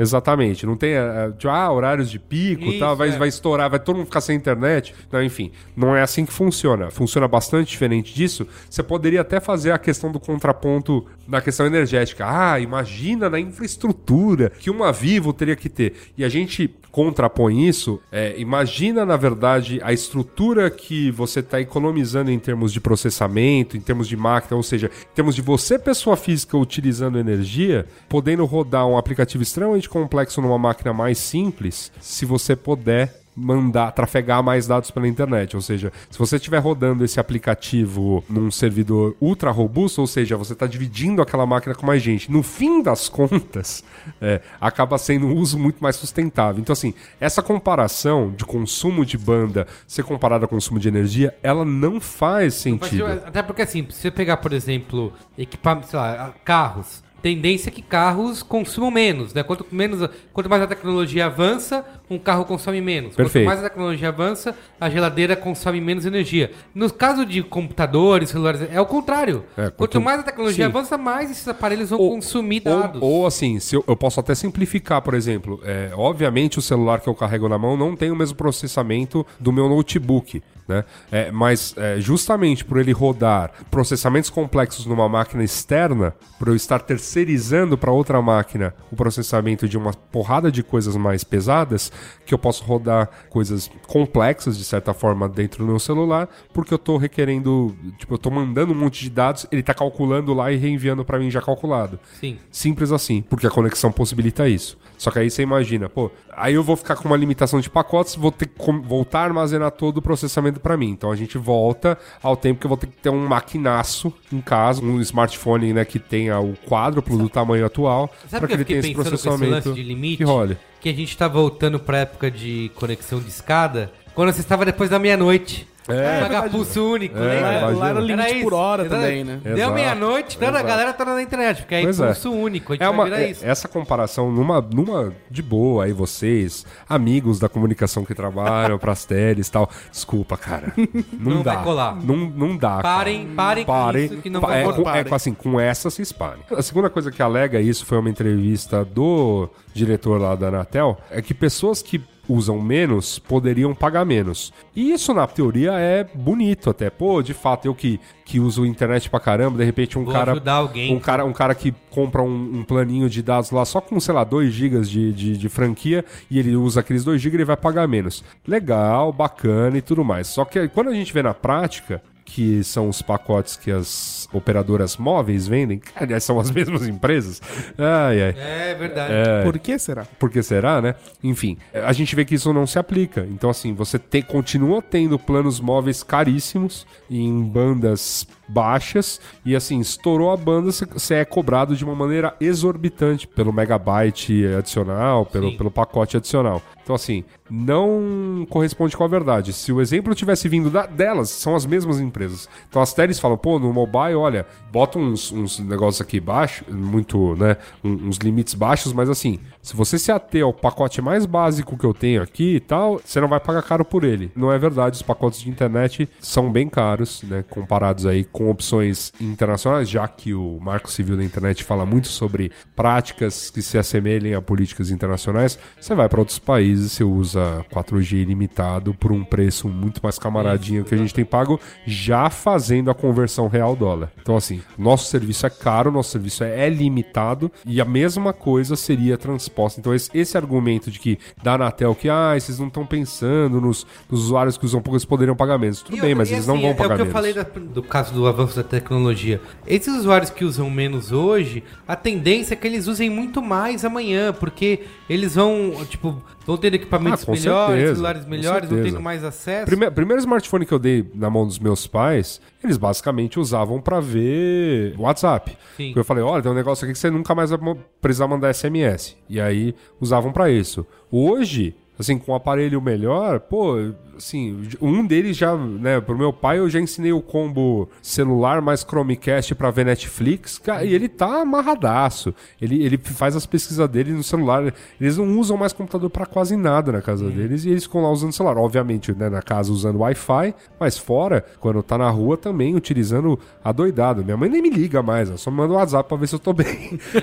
exatamente. Não tem é, tipo, ah, horários de pico Isso, tal, vai, é. vai estourar, vai todo mundo ficar sem internet. Não, enfim, não é assim que funciona. Funciona bastante diferente disso. Você poderia até fazer a questão do contraponto na questão energética. Ah, imagina na infraestrutura que uma Vivo teria que ter. E a gente contrapõe isso. é, imagina, na verdade, a estrutura que você está economizando em termos de processamento, em termos de máquina, ou seja, em termos de você, pessoa física, utilizando energia, podendo rodar um aplicativo extremamente complexo numa máquina mais simples, se você puder mandar, trafegar mais dados pela internet. Ou seja, se você estiver rodando esse aplicativo num servidor ultra robusto, ou seja, você está dividindo aquela máquina com mais gente, no fim das contas, é, acaba sendo um uso muito mais sustentável. Então, assim, essa comparação de consumo de banda ser comparada ao consumo de energia, ela não faz sentido. Até porque, assim, se você pegar, por exemplo, equipamentos, sei lá, carros, tendência é que carros consumam menos, né? Quanto, menos, quanto mais a tecnologia avança, um carro consome menos. Perfeito. Quanto mais a tecnologia avança, a geladeira consome menos energia. No caso de computadores, celulares, é o contrário. É, quanto, quanto- mais a tecnologia sim. avança, mais esses aparelhos vão Ou- consumir Ou, dados. ou assim, se eu, eu posso até simplificar, por exemplo. É, obviamente, o celular que eu carrego na mão não tem o mesmo processamento do meu notebook. Né? É, mas é, justamente por ele rodar processamentos complexos numa máquina externa, por eu estar terceirizando para outra máquina o processamento de uma porrada de coisas mais pesadas, que eu posso rodar coisas complexas, de certa forma, dentro do meu celular, porque eu estou requerendo, tipo, eu estou mandando um monte de dados, ele está calculando lá e reenviando para mim já calculado. Sim. Simples assim, porque a conexão possibilita isso. Só que aí você imagina, pô, aí eu vou ficar com uma limitação de pacotes, vou ter que voltar a armazenar todo o processamento para mim. Então a gente volta ao tempo que eu vou ter que ter um maquinaço em casa, um smartphone né, que tenha o quádruplo do tamanho atual, para que ele tenha esse esse processamento lance de limite? que role. Que a gente tá voltando pra época de conexão de escada, quando você estava depois da meia-noite. É, Pagar pulso único, É, lembra? Lá era limite Era por hora Exato. também, né? Deu meia-noite, toda a galera tá na internet, porque aí Pois é. pulso único, a gente É vai uma, virar é- isso. essa comparação numa, numa de boa aí vocês, amigos da comunicação que trabalham pras teles e tal. Desculpa, cara. Não, Não dá. vai colar. Não, não dá. Parem, cara. parem com Parem. isso que não vai é, colar. é assim, com essa se espalhem. A segunda coisa que alega isso foi uma entrevista do diretor lá da Anatel, é que pessoas que usam menos poderiam pagar menos. E isso, na teoria, é bonito até. Pô, de fato, eu que, que uso internet pra caramba, de repente um Vou cara. Um cara, um cara que compra um, um planinho de dados lá só com, sei lá, 2 GB de, de, de franquia e ele usa aqueles 2 GB, ele vai pagar menos. Legal, bacana e tudo mais. Só que quando a gente vê na prática, que são os pacotes que as operadoras móveis vendem, que, aliás, são as mesmas empresas. Ai, ai. É verdade. Por que será? Por que será, né? Enfim, a gente vê que isso não se aplica. Então, assim, você tem, continua tendo planos móveis caríssimos em bandas baixas e assim, estourou a banda, você- é cobrado de uma maneira exorbitante pelo megabyte adicional, pelo, Sim. pelo pacote adicional. Então, assim, não corresponde com a verdade. Se o exemplo tivesse vindo da- delas, são as mesmas empresas. Então as teles falam, pô, no mobile, olha, bota uns, uns negócios aqui baixos, muito, né, uns limites baixos, mas assim, se você se ater ao pacote mais básico que eu tenho aqui e tal, você não vai pagar caro por ele. Não é verdade, os pacotes de internet são bem caros, né, comparados aí com opções internacionais, já que o Marco Civil da Internet fala muito sobre práticas que se assemelhem a políticas internacionais, você vai para outros países, você usa 4G ilimitado por um preço muito mais camaradinho que a gente tem pago, já fazendo a conversão real dólar. Então, assim, nosso serviço é caro, nosso serviço é, limitado e a mesma coisa seria transposta. Então, esse, esse argumento de que da Anatel que, ah, vocês não estão pensando nos, nos usuários que usam pouco, eles poderiam pagar menos. Tudo E bem, mas eles não assim, vão é- pagar É o que eu menos. falei da- do caso do avanço da tecnologia. Esses usuários que usam menos hoje, a tendência é que eles usem muito mais amanhã, porque eles vão, tipo, vão ter equipamentos Ah, melhores, certeza, celulares melhores, vão tendo mais acesso. Prime- primeiro smartphone que eu dei na mão dos meus pais, eles basicamente usavam pra ver WhatsApp. Sim. Eu falei, olha, tem um negócio aqui que você nunca mais vai precisar mandar SMS. E aí usavam pra isso. Hoje, assim, com um aparelho melhor, pô, assim, um deles já, né, pro meu pai eu já ensinei o combo celular mais Chromecast pra ver Netflix, cara, e ele tá amarradaço. Ele, ele faz as pesquisas dele no celular. Eles não usam mais computador pra quase nada na casa deles e eles ficam lá usando celular. Obviamente, né, na casa usando Wi-Fi, mas fora, quando tá na rua também utilizando a doidado. Minha mãe nem me liga mais, ela só me manda um WhatsApp pra ver se eu tô bem.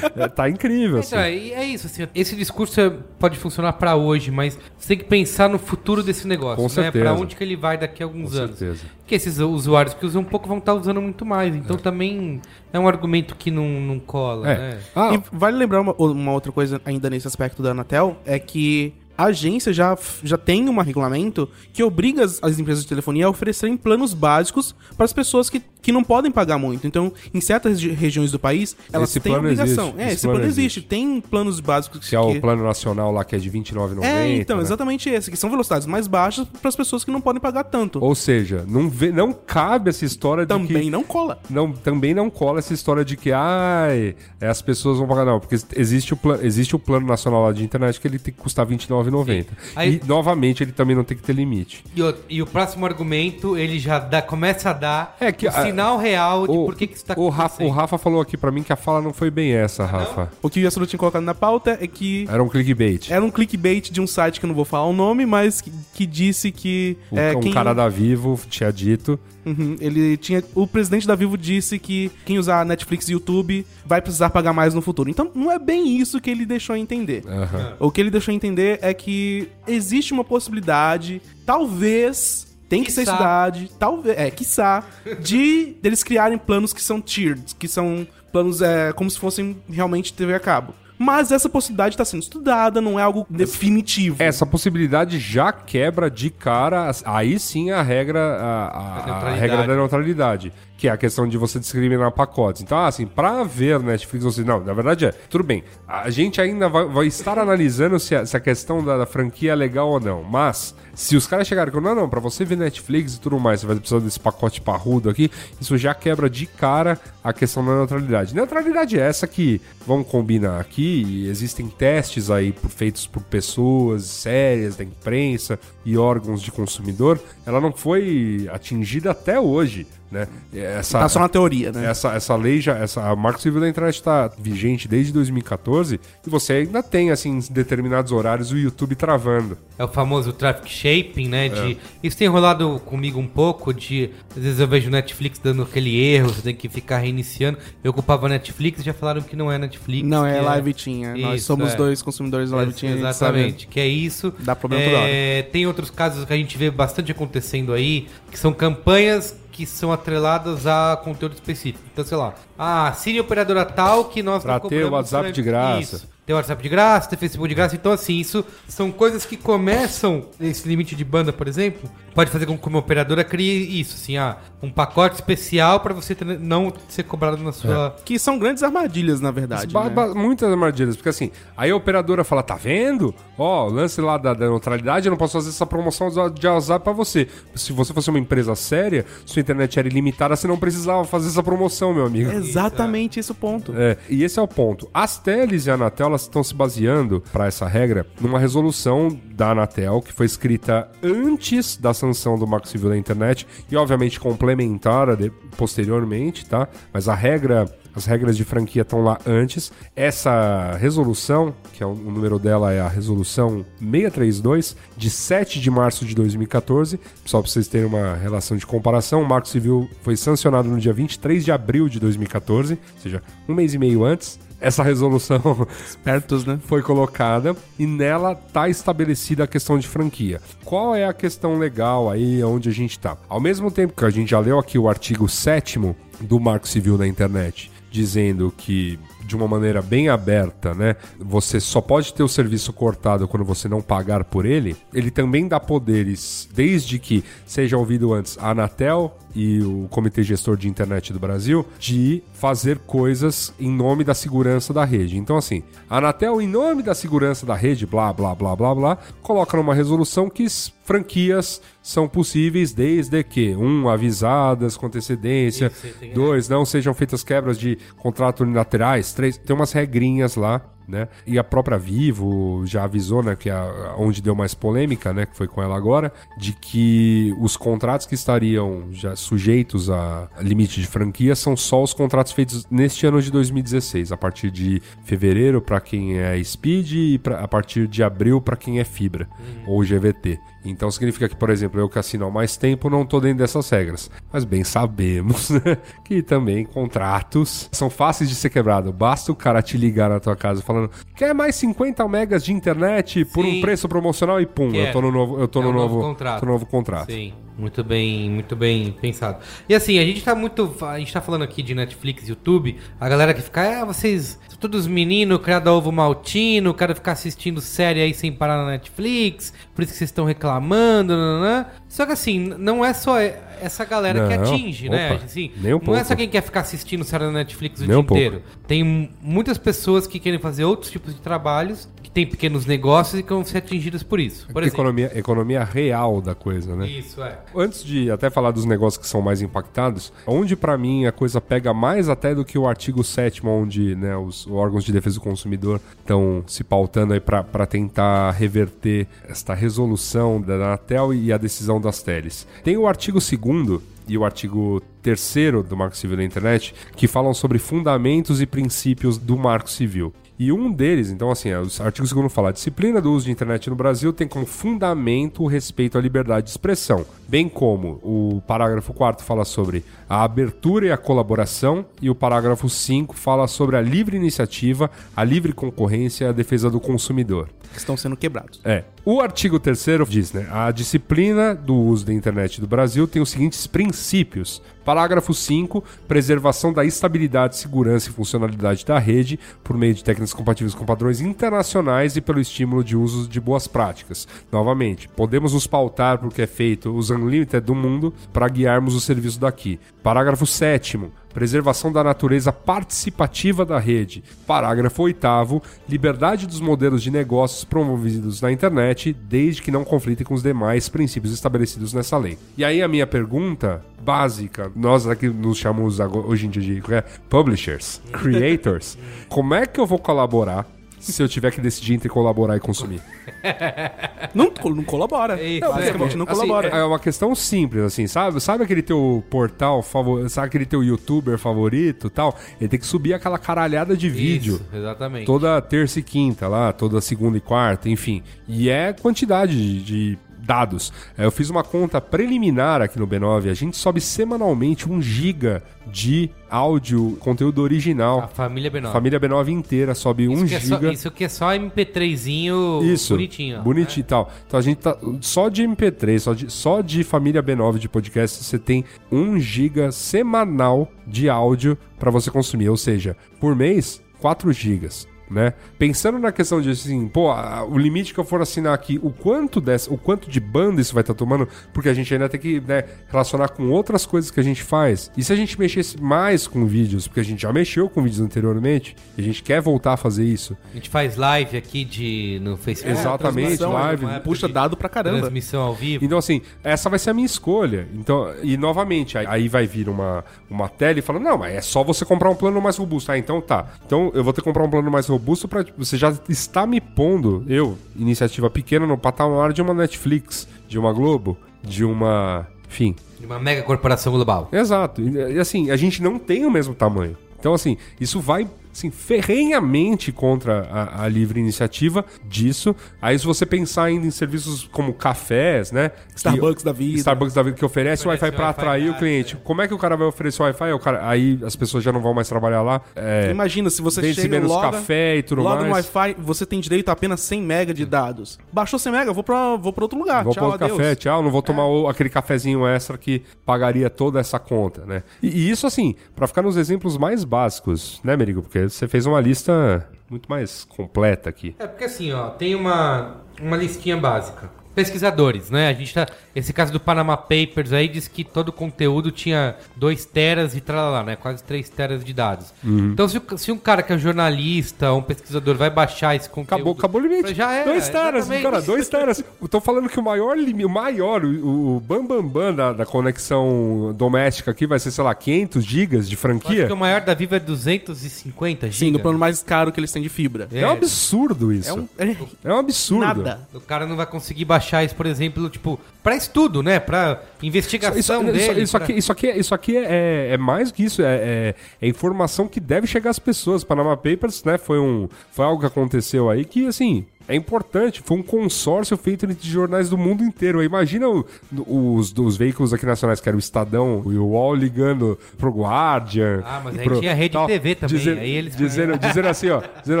É, é, tá incrível, assim. Então, é, é isso, assim, esse discurso é- pode funcionar pra hoje, mas você tem que pensar no futuro desse negócio, Com né? certeza. Pra onde que ele vai daqui a alguns Com anos. certeza. Porque esses usuários que usam pouco vão estar usando muito mais, então também é um argumento que não, não cola, É. né? Ah, E vale lembrar uma, uma outra coisa ainda nesse aspecto da Anatel, é que a agência já, já tem um regulamento que obriga as, as empresas de telefonia a oferecerem planos básicos para as pessoas que, que não podem pagar muito. Então, em certas regi- regiões do país, elas Esse têm obrigação. existe, É, esse esse, plano plano existe. existe. Tem planos básicos que é o plano nacional lá que é de R$29,90. É, então, né? exatamente esse, que são velocidades mais baixas para as pessoas que não podem pagar tanto. Ou seja, não, vê, não cabe essa história de Também que... não cola. Não, também não cola essa história de que ai, as pessoas vão pagar. Não, porque existe o, existe o plano nacional lá de internet que ele tem que custar R$29,90. Aí- E, novamente, ele também não tem que ter limite. E o, e o próximo argumento, ele já dá, começa a dar É que o a- sinal real de O, por que, que isso tá o, Rafa, o. Rafa falou aqui pra mim que a fala não foi bem essa, Rafa. O que o Yasuda tinha colocado na pauta é que Era um clickbait. era um clickbait de um site que eu não vou falar o nome, mas que, que disse que O, é, um quem cara da Vivo tinha dito. Uhum, ele tinha. O presidente da Vivo disse que quem usar Netflix e YouTube vai precisar pagar mais no futuro. Então não é bem isso que ele deixou entender. Aham. O que ele deixou entender é que existe uma possibilidade, talvez. Tem que ser Quiçá. estudado, talvez, é, quiçá, de deles criarem planos que são tiered, que são planos é, como se fossem realmente TV a cabo. Mas essa possibilidade está sendo estudada, não é algo definitivo. Essa possibilidade já quebra de cara, aí sim a regra, a, a- A regra da neutralidade, que é a questão de você discriminar pacotes. Então, assim, pra ver Netflix, você não, na verdade é, tudo bem, a gente ainda vai, vai estar analisando se a, se a questão da, da franquia é legal ou não, mas se os caras chegarem com, não, não, pra você ver Netflix e tudo mais, você vai precisar desse pacote parrudo aqui, isso já quebra de cara a questão da neutralidade. Neutralidade é essa que, vamos combinar aqui, existem testes aí feitos por pessoas sérias da imprensa e órgãos de consumidor, ela não foi atingida até hoje. né? Essa, Tá só na teoria, né? essa, essa lei já, essa, a Marco Civil da Internet está vigente desde 2014 e você ainda tem, assim, em determinados horários o YouTube travando. É o famoso traffic shaping, né? É. De, Isso tem rolado comigo um pouco de. Às vezes eu vejo o Netflix dando aquele erro, você tem que ficar reiniciando. Eu ocupava Netflix e já falaram que não é Netflix. Não, que é Live Tinha. Nós Isso, somos é. dois consumidores da Live Tinha. Exatamente, que é isso. Dá problema toda é, Tem outros casos que a gente vê bastante acontecendo aí, que são campanhas que são atreladas a conteúdo específico. Então, sei lá, ah, Siri operadora tal que nós Pra ter o WhatsApp de graça. Isso. Tem WhatsApp de graça, tem Facebook de graça. Então, assim, isso são coisas que começam, esse limite de banda, por exemplo, pode fazer com que uma operadora crie isso, assim, ah, um pacote especial para você ter- não ser cobrado na sua... Que são grandes armadilhas, na verdade. Né? Muitas armadilhas, porque assim, aí a operadora fala, tá vendo? Ó, o lance lá da, da neutralidade, eu não posso fazer essa promoção de WhatsApp pra você. Se você fosse uma empresa séria, sua internet era ilimitada, você não precisava fazer essa promoção, meu amigo. Exatamente esse o ponto. É, e esse é o ponto. As Teles e a Anatel elas estão se baseando para essa regra numa resolução da Anatel que foi escrita antes da sanção do Marco Civil da Internet e obviamente complementada posteriormente, tá? Mas a regra as regras de franquia estão lá antes. Essa resolução, que é o número dela é a resolução 632, de 7 de março de 2014. Só para vocês terem uma relação de comparação, o Marco Civil foi sancionado no dia 23 de abril de 2014, ou seja, um mês e meio antes. Essa resolução Espertos, né? foi colocada e nela tá estabelecida a questão de franquia. Qual é a questão legal aí onde a gente tá? Ao mesmo tempo que a gente já leu aqui o artigo 7 do Marco Civil da Internet, dizendo que de uma maneira bem aberta, né? Você só pode ter o serviço cortado quando você não pagar por ele. Ele também dá poderes, desde que seja ouvido antes a Anatel e o Comitê Gestor de Internet do Brasil, de fazer coisas em nome da segurança da rede. Então, assim, a Anatel, em nome da segurança da rede, blá, blá, blá, blá, blá, coloca numa resolução que franquias são possíveis desde que, um, avisadas com antecedência, dois, não sejam feitas quebras de contrato unilaterais, três, tem umas regrinhas lá, né? E a própria Vivo já avisou, né, que é a, onde deu mais polêmica, né, que foi com ela agora, de que os contratos que estariam já sujeitos a limite de franquia são só os contratos feitos neste ano de 2016, a partir de fevereiro para quem é Speed e pra, a partir de abril para quem é fibra ou GVT. Então significa que, por exemplo, eu que assino há mais tempo não tô dentro dessas regras. Mas bem sabemos né, que também contratos são fáceis de ser quebrados. Basta o cara te ligar na tua casa falando: quer mais 50 megas de internet por Sim. um preço promocional e pum, eu Quero. tô no novo, eu tô É no um novo novo, contrato. tô no novo contrato. Sim, muito bem, muito bem pensado. E assim, a gente tá muito. A gente tá falando aqui de Netflix, YouTube, a galera que fica, ah, vocês são todos meninos, criado ovo maltino, quero ficar assistindo série aí sem parar na Netflix, por isso que vocês estão reclamando, nananã. Só que assim, não é só essa galera que Não, atinge, né? opa, Assim, nem um não é pouco. só quem quer ficar assistindo série na Netflix o Nem dia um pouco. inteiro. Tem m- muitas pessoas que querem fazer outros tipos de trabalhos, têm pequenos negócios e que vão ser atingidas por isso. Por exemplo. Economia, economia real da coisa, né? Isso, é. Antes de até falar dos negócios que são mais impactados, onde pra mim a coisa pega mais até do que o artigo 7 onde né, os órgãos de defesa do consumidor estão se pautando aí pra tentar reverter esta resolução da Anatel e a decisão das teles. Tem o artigo 2 e o artigo 3 do Marco Civil da Internet que falam sobre fundamentos e princípios do Marco Civil. E um deles, então assim, é, o artigo 2 fala: a disciplina do uso de internet no Brasil tem como fundamento o respeito à liberdade de expressão, bem como o parágrafo 4 fala sobre a abertura e a colaboração, e o parágrafo 5 fala sobre a livre iniciativa, a livre concorrência e a defesa do consumidor. Que estão sendo quebrados. É. O artigo 3 diz, né? A disciplina do uso da internet do Brasil tem os seguintes princípios. Parágrafo 5, preservação da estabilidade, segurança e funcionalidade da rede por meio de técnicas compatíveis com padrões internacionais e pelo estímulo de uso de boas práticas. Novamente, podemos nos pautar por que é feito os unlimited do mundo para guiarmos o serviço daqui. Parágrafo 7 Preservação da natureza participativa da rede. Parágrafo 8 Liberdade dos modelos de negócios promovidos na internet, desde que não conflitem com os demais princípios estabelecidos nessa lei. E aí a minha pergunta básica, nós aqui nos chamamos hoje em dia de é, publishers, creators, como é que eu vou colaborar se eu tiver que decidir entre colaborar e consumir. Não, não colabora. É isso, Basicamente, não Assim, colabora. é uma questão simples, assim, sabe? Sabe aquele teu portal favorito, sabe aquele teu youtuber favorito e tal? Ele tem que subir aquela caralhada de vídeo. Isso, exatamente. Toda terça e quinta lá, toda segunda e quarta, enfim. E é quantidade de, de dados. É, Eu fiz uma conta preliminar aqui no B9, a gente sobe semanalmente um giga de áudio, conteúdo A original. família B9. A família B9 inteira sobe isso um que é só- giga. isso que é só MP3zinho Isso. bonitinho. Bonitinho e tal. Então a gente tá. Só de MP3, só de, só de família B9 de podcast, você tem 1 giga semanal de áudio pra você consumir. Ou seja, por mês, 4 gigas. Né? Pensando na questão de assim, pô, a- o limite que eu for assinar aqui, o quanto dessa, o quanto de banda isso vai estar tomando, porque a gente ainda tem que né, relacionar com outras coisas que a gente faz. E se a gente mexesse mais com vídeos, porque a gente já mexeu com vídeos anteriormente, e a gente quer voltar a fazer isso, A gente faz live aqui de, no Facebook. Exatamente, transmissão, live, época Puxa dado pra caramba. Transmissão ao vivo. Então, assim, essa vai ser a minha escolha. Então, e novamente, aí, aí vai vir uma, uma tela e fala: não, mas é só você comprar um plano mais robusto. Ah, então tá. Então eu vou ter que comprar um plano mais robusto pra. Você já está me pondo, eu, iniciativa pequena, no patamar de uma Netflix, de uma Globo, de uma. Enfim. De uma mega corporação global. Exato. E, assim, a gente não tem o mesmo tamanho. Então, assim, isso vai assim, ferrenhamente contra a, a livre iniciativa disso. Aí, se você pensar ainda em serviços como cafés, né? Starbucks que- da vida. Starbucks da vida que oferece, Oferece Wi-Fi para atrair o cliente. Como é que o cara vai oferecer Wi-Fi? O cara, aí as pessoas já não vão mais trabalhar lá. É, Imagina, se você chega menos logo, café e tudo logo no mais. Wi-Fi, você tem direito a apenas 100 mega de dados. Baixou 100 mega, vou pra, vou pra outro lugar. Vou Tchau, adeus. café, tchau, não vou tomar o- aquele cafezinho extra que pagaria toda essa conta, né? E, e isso, assim, pra ficar nos exemplos mais básicos, né, Merigo? Porque você fez uma lista muito mais completa aqui. É porque assim, ó, tem uma, uma listinha básica. Pesquisadores, né? A gente tá. Esse caso do Panama Papers aí diz que todo o conteúdo tinha 2 teras e tralala, né? Quase 3 teras de dados. Uhum. Então, se, se um cara que é um jornalista, um pesquisador, vai baixar esse conteúdo. Acabou, acabou o limite. Já é. dois teras, exatamente. cara, dois teras. Eu tô falando que o maior limite, o maior, o, o bam, bam, bam da, da conexão doméstica aqui vai ser, sei lá, 500 gigas de Eu Acho franquia. que o maior da Vivo é 250 GB. Sim, no plano mais caro que eles têm de fibra. É um absurdo isso. É um. É, É um absurdo. nada. O cara não vai conseguir baixar isso, por exemplo, tipo, pra estudo, né? Pra investigação Isso, isso- dele. isso pra- aqui, isso aqui, é- isso aqui é, é mais que isso, é, é- é informação que deve chegar às pessoas. Panama Papers, né, foi, um, foi algo que aconteceu aí que, assim, é importante. Foi um consórcio feito entre jornais do mundo inteiro. Imagina o- os, os veículos aqui nacionais, que era o Estadão e o UOL ligando pro Guardian. Ah, mas aí pro- tinha Rede TV também, Dizendo, aí eles- dizendo, dizendo assim, ó, dizendo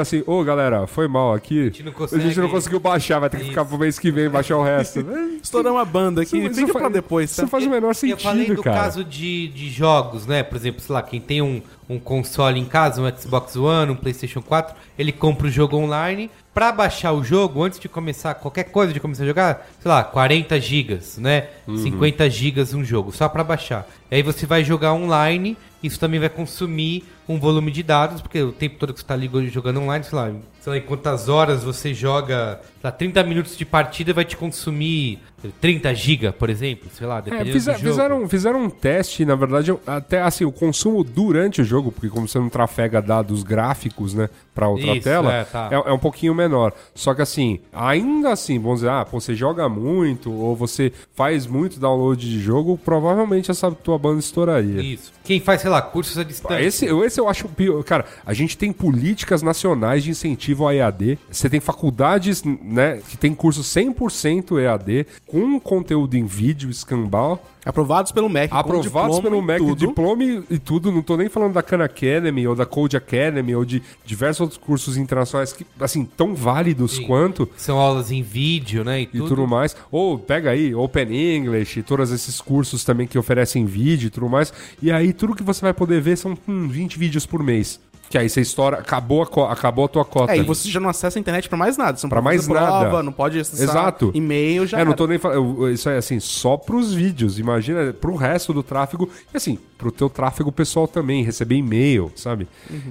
assim, ô galera, foi mal aqui. A gente não consegue- a gente não conseguiu baixar, vai ter que ficar pro mês que vem baixar o resto. Estouramos uma banda aqui, Isso fica faz- pra depois, Isso tá? faz o menor Eu sentido, falei do cara. caso de, de jogos, né? Por exemplo, sei lá, quem tem um, um console em casa, um Xbox One, um PlayStation 4, ele compra o jogo online. Pra baixar o jogo, antes de começar qualquer coisa de começar a jogar, sei lá, 40 gigas, né? Uhum. 50 gigas um jogo, só pra baixar. E aí você vai jogar online, isso também vai consumir um volume de dados, porque o tempo todo que você tá ligando jogando online, sei lá, sei lá, em quantas horas você joga, sei lá, 30 minutos de partida vai te consumir 30 giga, por exemplo, sei lá, É, dependendo fizer- do jogo. fizeram, fizeram um teste, na verdade, até assim, o consumo durante o jogo, porque como você não trafega dados gráficos, né, pra outra Isso, tela, é, tá. é, é um pouquinho menor. Só que assim, ainda assim, vamos dizer, ah, pô, você joga muito, ou você faz muito download de jogo, provavelmente essa tua banda estouraria. Isso. Quem faz, sei lá, cursos à distância. Esse, esse eu acho pior. Cara, a gente tem políticas nacionais de incentivo ao EAD. Você tem faculdades, né, que tem curso 100% EAD, com conteúdo em vídeo, escambau. Aprovados pelo MEC. Aprovados diploma pelo MEC, tudo. diploma e, e tudo. Não tô nem falando da Khan Academy ou da Code Academy ou de diversos outros cursos internacionais que, assim, tão válidos Sim. quanto São aulas em vídeo, né? E e tudo. tudo mais. Ou pega aí Open English e todos esses cursos também que oferecem vídeo e tudo mais. E aí tudo que você vai poder ver são hum, 20 vídeos por mês. Que aí você estoura, acabou a, acabou a tua cota. É, e você já não acessa a internet pra mais nada. Você não Pra mais fazer nada. prova, não pode acessar Exato. e-mail, já É, não era. tô nem falando. Isso é assim, só pros vídeos. Imagina pro resto do tráfego. E assim, pro teu tráfego pessoal também, receber e-mail, sabe?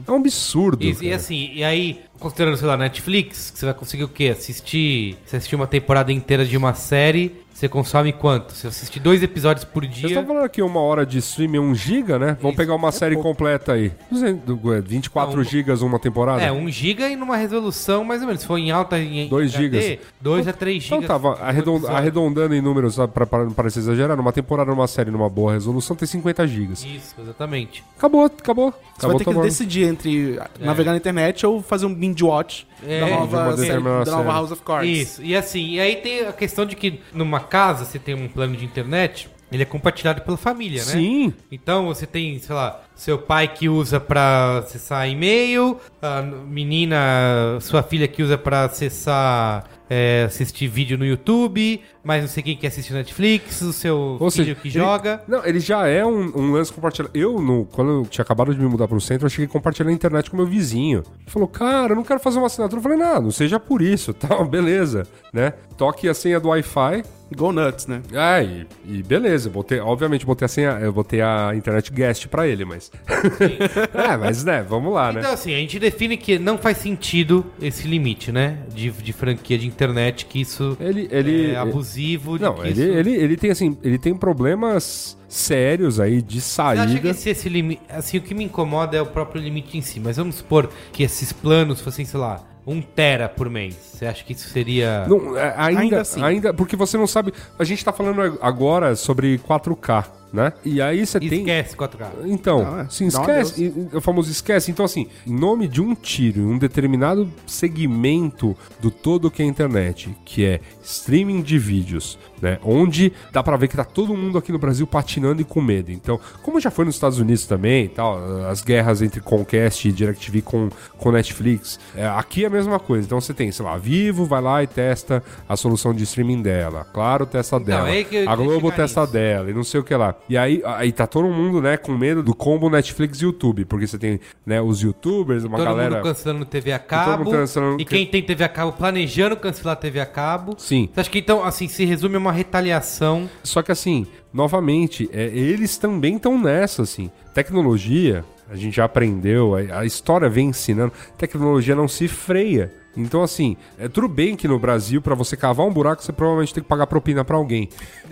É um absurdo. E cara. assim, e aí, considerando, sei lá, Netflix, que você vai conseguir o quê? Assistir. Você assistir uma temporada inteira de uma série Você consome quanto? Se assistir dois episódios por Vocês dia. estão falando aqui uma hora de stream é 1 GB, né? Vamos Isso. pegar uma É série pouco. completa aí. 200, é, 24 Não, GB uma temporada? É, 1 GB e numa resolução mais ou menos. Se for em alta em Dois HD, gigas. 2 a 3 GB. Então tava arredond- arredondando em números sabe, pra, pra não parecer exagerado. Numa temporada, numa série, numa boa resolução, tem 50 GB. Isso, exatamente. Acabou, acabou. Você acabou vai ter que tomando. decidir entre navegar na internet ou fazer um binge watch É, da de nova, uma série, da nova. House of Cards. Isso, e assim, e aí tem a questão de que numa casa você tem um plano de internet, ele é compartilhado pela família, né? Sim. Então você tem, sei lá, seu pai que usa pra acessar e-mail, a menina, sua filha que usa pra acessar, é, assistir vídeo no YouTube, mas não sei quem que assiste Netflix, o seu Ou filho seja, que ele- joga. Não, ele já é um, um lance compartilhado. Eu, no, quando eu tinha acabado de me mudar pro centro, eu cheguei a compartilhar a internet com meu vizinho. Ele falou, cara, eu não quero fazer uma assinatura. Eu falei, não, não seja por isso, tal, beleza, né? Toque a senha do Wi-Fi. Go nuts, né? Ah, e, e beleza, botei, obviamente botei a senha, eu botei a internet guest pra ele, mas. é, mas né, vamos lá, né? Então, assim, a gente define que não faz sentido esse limite, né? De, de franquia de internet, que isso Ele, ele, é abusivo. de Não, que ele, isso... ele, ele tem assim, ele tem problemas sérios aí de Você acha que saída. esse, esse limite. Assim, o que me incomoda é o próprio limite em si. Mas vamos supor que esses planos fossem, sei lá, um tera por mês. Você acha que isso seria. Não, é, ainda, Ainda ainda, assim. porque você não sabe. A gente tá falando agora sobre 4K, né? E aí você tem. Esquece 4K. Então, Não, é. sim, esquece. e- e- O famoso esquece. Então, assim, em nome de um tiro, em um determinado segmento do todo que é a internet, que é streaming de vídeos, né? Onde dá pra ver que tá todo mundo aqui no Brasil patinando e com medo. Então, como já foi nos Estados Unidos também e tal, as guerras entre Comcast e DirecTV com, com Netflix, é, aqui é a mesma coisa. Então, você tem, sei lá, Vivo vai lá e testa a solução de streaming dela. Claro, testa dela. é que eu a Globo testa nisso. dela e não sei o que lá. E aí, aí tá todo mundo, né, com medo do combo Netflix e YouTube, porque você tem, né, os youtubers, uma Todo galera... mundo cancelando TV a cabo. mundo cancelando- E quem tem TV a cabo planejando cancelar TV a cabo. Sim. Você acha que então, assim, se resume a uma retaliação. Só que assim, novamente, é, eles também estão nessa, assim. Tecnologia, a gente já aprendeu, a, a história vem ensinando, tecnologia não se freia. Então, assim, é tudo bem que no Brasil, pra você cavar um buraco, você provavelmente tem que pagar propina pra alguém.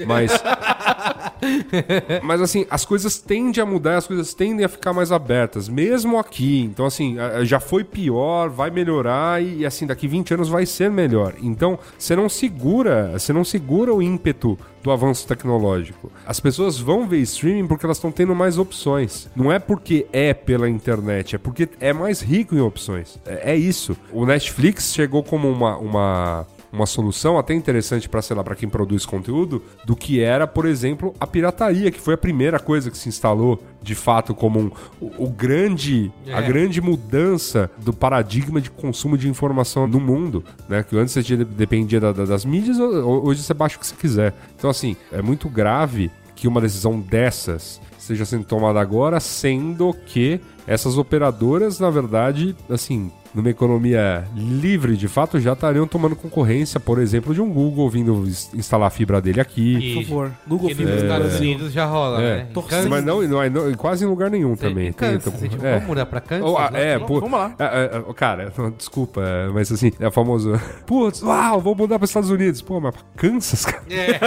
Mas. Mas assim, as coisas tendem a mudar, as coisas tendem a ficar mais abertas, mesmo aqui. Então, assim, já foi pior, vai melhorar e, assim, daqui 20 anos vai ser melhor. Então, você não segura, você não segura o ímpeto do avanço tecnológico. As pessoas vão ver streaming porque elas estão tendo mais opções. Não é porque é pela internet, é porque é mais rico em opções. É, é isso. O Netflix chegou como uma, uma uma solução até interessante para sei lá, para quem produz conteúdo, do que era, por exemplo, a pirataria, que foi a primeira coisa que se instalou de fato como um, o, o grande a É. grande mudança do paradigma de consumo de informação no mundo, né? Que antes você dependia da- da- das mídias, ho- hoje você baixa o que você quiser. Então assim, é muito grave que uma decisão dessas esteja sendo tomada agora, sendo que essas operadoras, na verdade, assim, numa economia livre, de fato, já estariam tomando concorrência, por exemplo, de um Google vindo ins- instalar a fibra dele aqui. E- Por favor. Google que nos. Estados Unidos já rola, É. né? Torcendo. Mas não, não, não, quase em lugar nenhum Tem- também. Kansas, tem- gente, é. Vamos mudar pra Kansas? Oh, ah, né? é, Vamos- pô, vamos lá. é, é, é, cara, desculpa, é, mas assim, é famoso. Putz, uau, vou mudar para os Estados Unidos. Pô, mas pra Kansas, cara. É,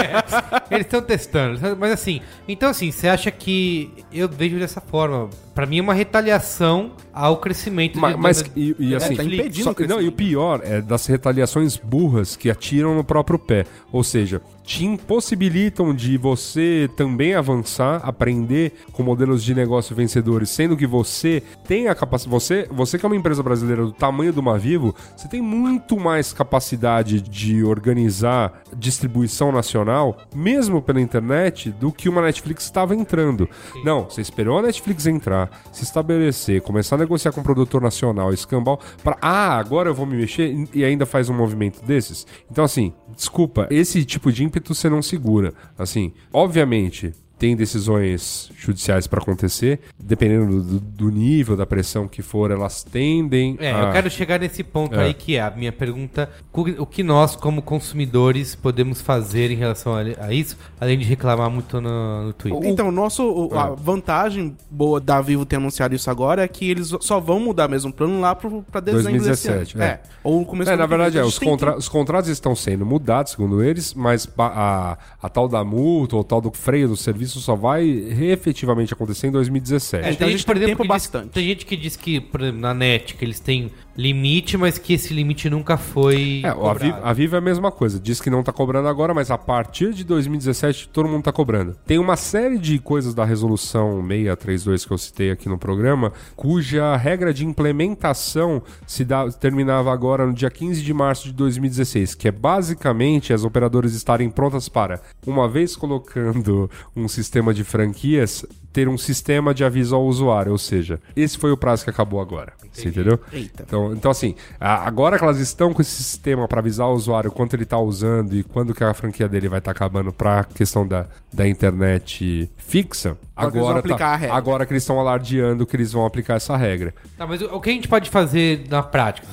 eles estão testando. Mas assim, então assim, você acha que eu vejo dessa forma? Pra mim é uma retaliação ao crescimento Mas, de- mas da- e, e assim, tá impedindo só- o crescimento. não, e o pior é das retaliações burras que atiram no próprio pé. Ou seja, te impossibilitam de você também avançar, aprender com modelos de negócio vencedores, sendo que você tem a capacidade. Você, você que é uma empresa brasileira do tamanho do Mavivo, você tem muito mais capacidade de organizar distribuição nacional, mesmo pela internet, do que uma Netflix estava entrando. Não, você esperou a Netflix entrar, se estabelecer, começar a negociar com o produtor nacional, escambau, para ah, agora eu vou me mexer e ainda faz um movimento desses. Então, assim, desculpa, esse tipo de ímpeto você não segura. Assim, obviamente. Tem decisões judiciais para acontecer, dependendo do, do nível da pressão que for, elas tendem É, a... eu quero chegar nesse ponto É. aí que é a minha pergunta: o que nós, como consumidores, podemos fazer em relação a, a isso, além de reclamar muito no, no Twitter? Então, o nosso, o- a vantagem boa da Vivo ter anunciado isso agora é que eles só vão mudar mesmo o plano lá pro, pra dezembro 2017, desse ano. é. É. Ou começo É, na que verdade, é, A os, contra- tempo. os contratos estão sendo mudados, segundo eles, mas ba- a, a tal da multa ou tal do freio do serviço só vai efetivamente acontecer em 2017. É, então a gente tem tempo que diz- bastante. tem gente que diz que, por exemplo, na net, que eles têm limite, mas que esse limite nunca foi. É, a, Vivo, a Vivo é a mesma coisa. Diz que não tá cobrando agora, mas a partir de 2017 todo mundo tá cobrando. Tem uma série de coisas da resolução 632 que eu citei aqui no programa, cuja regra de implementação se dá, terminava agora no dia 15 de março de 2016, que é basicamente as operadoras estarem prontas para, uma vez colocando um sistema de franquias, ter um sistema de aviso ao usuário, ou seja, esse foi o prazo que acabou agora. Você entendeu? Eita. Então, então assim, a- agora que elas estão com esse sistema para avisar o usuário quanto ele tá usando e quando que a franquia dele vai estar acabando para questão da, da internet fixa, Agora que eles vão agora, aplicar tá- a regra. agora que eles estão alardeando que eles vão aplicar essa regra. Tá, mas o, que a gente pode fazer na prática?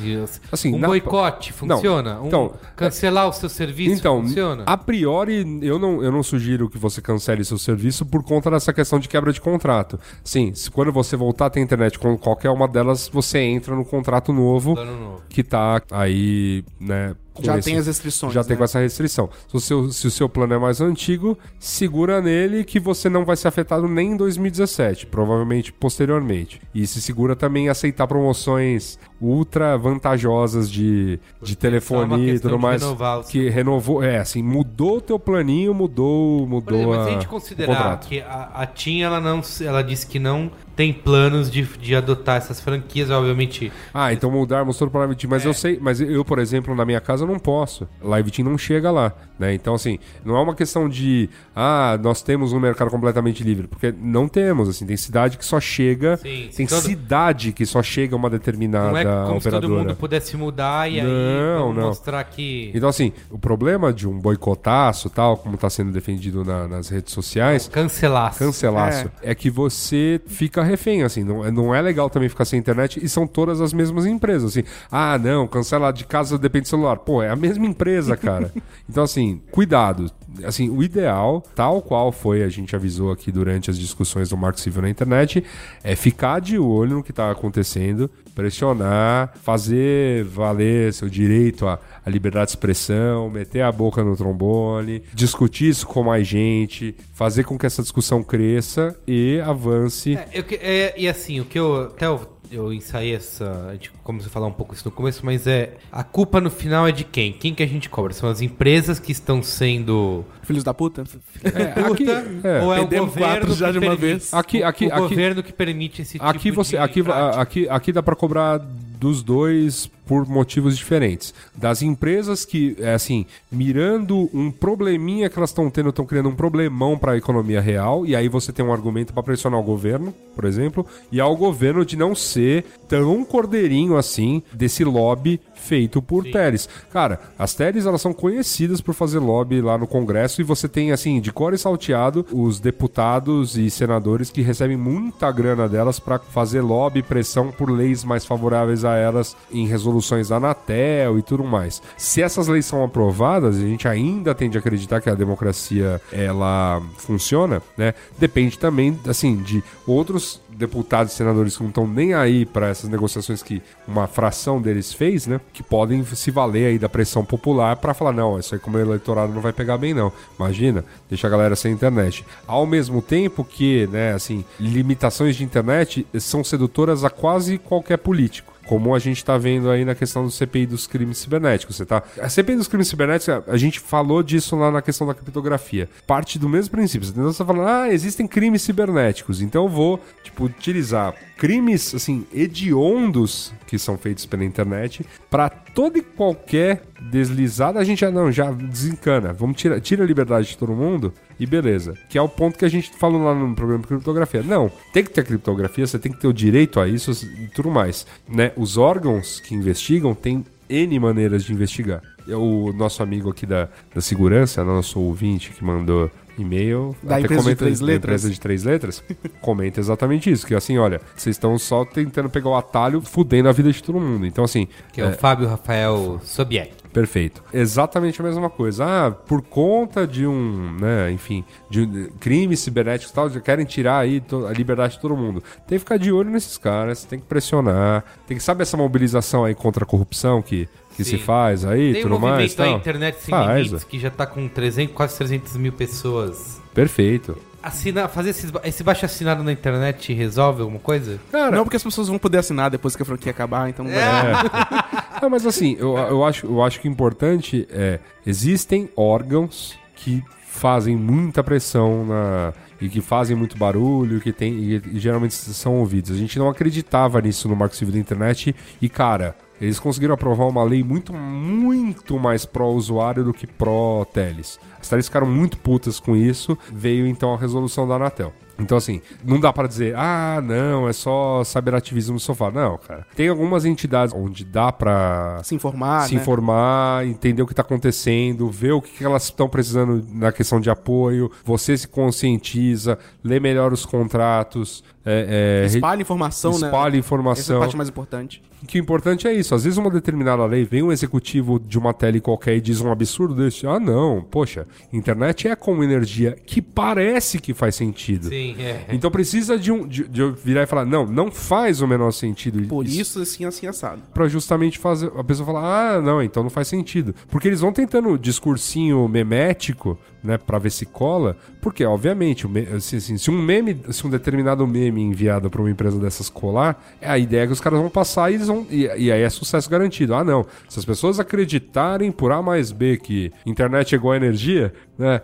Assim, um na- boicote funciona? Não, Um- então, cancelar o seu serviço Então, funciona? a priori, eu não, eu não sugiro que você cancele seu serviço por conta dessa questão de quebra de contrato. Sim, se quando você voltar a ter internet com qualquer uma delas, você entra no contrato novo novo. que tá aí, né? Com Já esse- tem as restrições. Já tem né? com essa restrição. Se o, seu, se o seu plano é mais antigo, segura nele que você não vai ser afetado nem em 2017, provavelmente posteriormente. E se segura também em aceitar promoções ultra vantajosas de, de uma telefonia e tudo mais. renovar que renovou, é assim, mudou o teu planinho, mudou, mudou exemplo, a, mas se a gente considerar que a, a TIM, ela, não, ela disse que não tem planos de, de adotar essas franquias, obviamente. Ah, então mudarmos todo para Live Team. Mas É. eu sei, mas eu, por exemplo, na minha casa não posso. Live Team não chega lá, né? Então, assim, não é uma questão de, ah, nós temos um mercado completamente livre, porque não temos, assim, tem cidade que só chega, Sim, tem todo- cidade que só chega uma determinada Não é como se todo operadora. mundo pudesse mudar e aí Não, vamos não. mostrar que. Então, assim, o problema de um boicotaço, tal, como está sendo defendido na- nas redes sociais, Cancelar. cancelaço, é. que você fica refém, assim, não, é- não é legal também ficar sem internet e são todas as mesmas empresas, assim, ah, não, cancela de casa depende do celular, pô, é a mesma empresa, cara. então, assim, cuidado, assim, o ideal, tal qual foi, a gente avisou aqui durante as discussões do Marco Civil na internet, é ficar de olho no que tá acontecendo, pressionar, fazer valer seu direito à, à liberdade de expressão, meter a boca no trombone, discutir isso com mais gente, fazer com que essa discussão cresça e avance. É, eu é, e assim, o que eu até eu, eu ensaiei essa. A gente começou a falar um pouco isso no começo, mas é. A culpa no final é de quem? Quem que a gente cobra? São as empresas que estão sendo. Filhos da puta? É, aqui, é. ou é o governo quatro já que de uma permite- vez. Aqui- aqui- o aqui- governo que permite esse Aqui tipo você, de aqui, prática. aqui, aqui dá pra cobrar dos dois por motivos diferentes. Das empresas que, é assim, mirando um probleminha que elas estão tendo, estão criando um problemão para a economia real, e aí você tem um argumento para pressionar o governo, por exemplo, e ao governo de não ser tão cordeirinho assim desse lobby feito por teles. Cara, as teles elas são conhecidas por fazer lobby lá no Congresso e você tem assim, de cor e salteado, os deputados e senadores que recebem muita grana delas para fazer lobby pressão por leis mais favoráveis a elas em resoluções da Anatel e tudo mais. Se essas leis são aprovadas, a gente ainda tende a acreditar que a democracia ela funciona, né? Depende também assim de outros deputados e senadores que não estão nem aí para essas negociações que uma fração deles fez, né? Que podem se valer aí da pressão popular para falar não, isso aí como eleitorado não vai pegar bem não. Imagina, deixa a galera sem internet. Ao mesmo tempo que, né, assim, limitações de internet são sedutoras a quase qualquer político. Como a gente tá vendo aí na questão do CPI dos crimes cibernéticos. Você tá... A CPI dos crimes cibernéticos, a gente falou disso lá na questão da criptografia. Parte do mesmo princípio. Você tá falando, ah, existem crimes cibernéticos. Então eu vou, tipo, utilizar crimes, assim, hediondos que são feitos pela internet para toda e qualquer deslizada a gente já não, já desencana. Vamos tirar tira a liberdade de todo mundo e beleza. Que é o ponto que a gente falou lá no programa de criptografia. Não, tem que ter criptografia, você tem que ter o direito a isso e tudo mais, né? Os órgãos que investigam têm N maneiras de investigar. O nosso amigo aqui da, da segurança, nosso ouvinte que mandou e-mail Da até empresa de comenta- três da letras. empresa de três letras, comenta exatamente isso. Que assim, olha, vocês estão só tentando pegar o atalho, fudendo a vida de todo mundo. Então, assim, Que é, o Fábio Rafael Sobiek. Perfeito. Exatamente a mesma coisa. Ah, por conta de um, né, enfim, de um- crimes cibernéticos e tal, já querem tirar aí a liberdade de todo mundo. Tem que ficar de olho nesses caras, tem que pressionar, tem que saber essa mobilização aí contra a corrupção que, que se faz aí, Tem um tudo mais. movimento aí, tal. Internet Sem Faz, Limites, que já tá com 300, quase 300 mil pessoas. Perfeito. Assina, fazer esses, ba- esse baixo assinado na internet resolve alguma coisa? Cara, Não, porque as pessoas vão poder assinar depois que a franquia acabar, então não vai É. Não, mas assim, eu, eu, acho, eu acho que o importante é. Existem órgãos que fazem muita pressão na. E que fazem muito barulho, que tem. E, e geralmente são ouvidos. A gente não acreditava nisso no Marco Civil da Internet. E, cara, eles conseguiram aprovar uma lei muito, muito mais pró-usuário do que pró-teles. As teles ficaram muito putas com isso. Veio então a resolução da Anatel. Então, assim, não dá pra dizer, ah, não, é só cyberativismo no sofá. Não, cara. Tem algumas entidades onde dá pra Se informar, se né? informar, entender o que está acontecendo, ver o que, elas estão precisando na questão de apoio, você se conscientiza, lê melhor os contratos, é, é, Espalha informação, né? espalha Essa é a informação. parte mais importante. Que o importante é isso. Às vezes uma determinada lei, vem um executivo de uma tele qualquer e diz um absurdo desse. Ah, não, poxa, internet é como energia que parece que faz sentido. Sim, é. Então precisa de, um, de, de eu virar e falar, não, não faz o menor sentido. Por isso, assim, assim, assado. Pra justamente fazer a pessoa falar, ah, não, então não faz sentido. Porque eles vão tentando discursinho memético, né, pra ver se cola, porque, obviamente, me- assim, assim, se um meme, se um determinado meme enviado pra uma empresa dessas colar, é a ideia que os caras vão passar e eles vão. E, e aí é sucesso garantido. Ah, não. Se as pessoas acreditarem por A mais B que internet é igual a energia, né?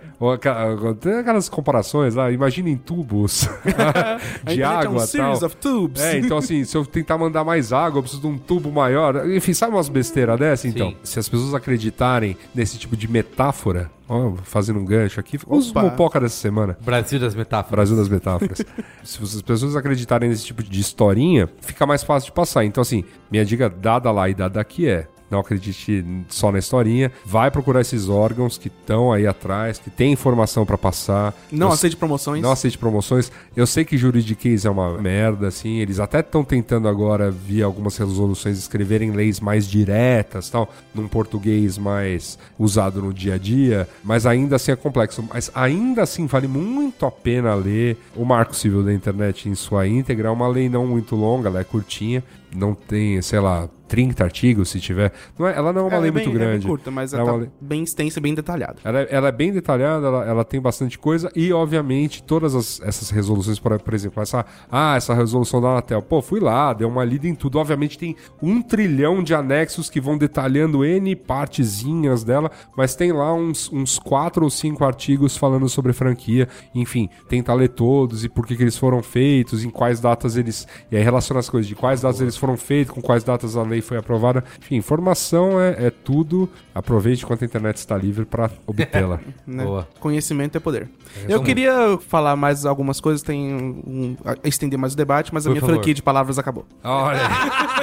Tem aquelas comparações lá, imaginem tubos de é água um tal. of tubes. É, então assim, se eu tentar mandar mais água, eu preciso de um tubo maior. Enfim, sabe umas besteiras dessa? Então, Sim. se as pessoas acreditarem nesse tipo de metáfora, ó, fazendo um gancho aqui, uma mopoca dessa semana. Brasil das metáforas. Brasil das metáforas. Se as pessoas acreditarem nesse tipo de historinha, fica mais fácil de passar. Então, assim, minha dica dada lá e dada aqui é. Não acredite só na historinha. Vai procurar esses órgãos que estão aí atrás, que tem informação pra passar. Não Eu aceite promoções. não aceite promoções. Eu sei que juridiquês é uma merda, assim. Eles até estão tentando agora, via algumas resoluções, escreverem leis mais diretas, tal, num português mais usado no dia a dia. Mas ainda assim é complexo. Mas ainda assim vale muito a pena ler o Marco Civil da Internet em sua íntegra. É uma lei não muito longa, ela é curtinha. Não tem, sei lá, 30 artigos, se tiver. Não é- ela não é uma Ela lei é bem- muito ela é bem grande. curta, mas Ela ela é tá lei- bem extensa bem detalhada. ela é, ela é bem detalhada, ela, tem bastante coisa e, obviamente, todas as- essas resoluções, por, por exemplo, essa, ah, essa resolução da Anatel, pô, fui lá, dei uma lida em tudo. Obviamente tem um trilhão de anexos que vão detalhando N partezinhas dela, mas tem lá uns, uns quatro ou cinco artigos falando sobre franquia. Enfim, tenta ler todos e por que, que eles foram feitos, em quais datas eles. E aí relaciona as coisas de quais datas eles foram feitos, com quais datas a lei foi aprovada. Enfim, informação é, é tudo. Aproveite enquanto a internet está livre para obtê-la. né? Boa. Conhecimento é poder. Eu queria falar mais algumas coisas, tem um, a- estender mais o debate, mas a Por minha favor. franquia de palavras acabou. Olha.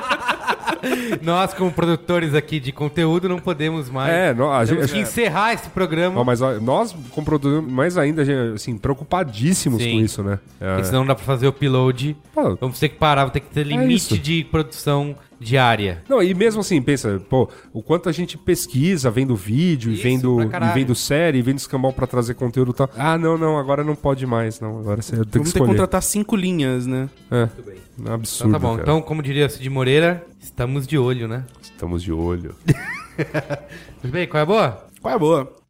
Nós, como produtores aqui de conteúdo, não podemos mais. É, a gente, que encerrar esse programa. Mas ó, nós, como produtores, mais ainda, assim, preocupadíssimos Sim. com isso, né? É, Porque senão não dá pra fazer o upload. Pô, Vamos ter que parar, vamos ter que ter limite isso. de produção diária. Não, e mesmo assim, pensa, pô, o quanto a gente pesquisa, vendo vídeo, e Isso, vendo, pra e vendo série, e vendo escambau pra trazer conteúdo e tal. Ah, não, não, agora não pode mais, não. Agora você tem que Vamos ter que escolher. contratar cinco linhas, né? É, Muito bem. é um Então absurdo, tá bom. cara. Então, como diria o Cid Moreira, estamos de olho, né? Estamos de olho. Tudo bem? Qual é a boa? Qual é a boa?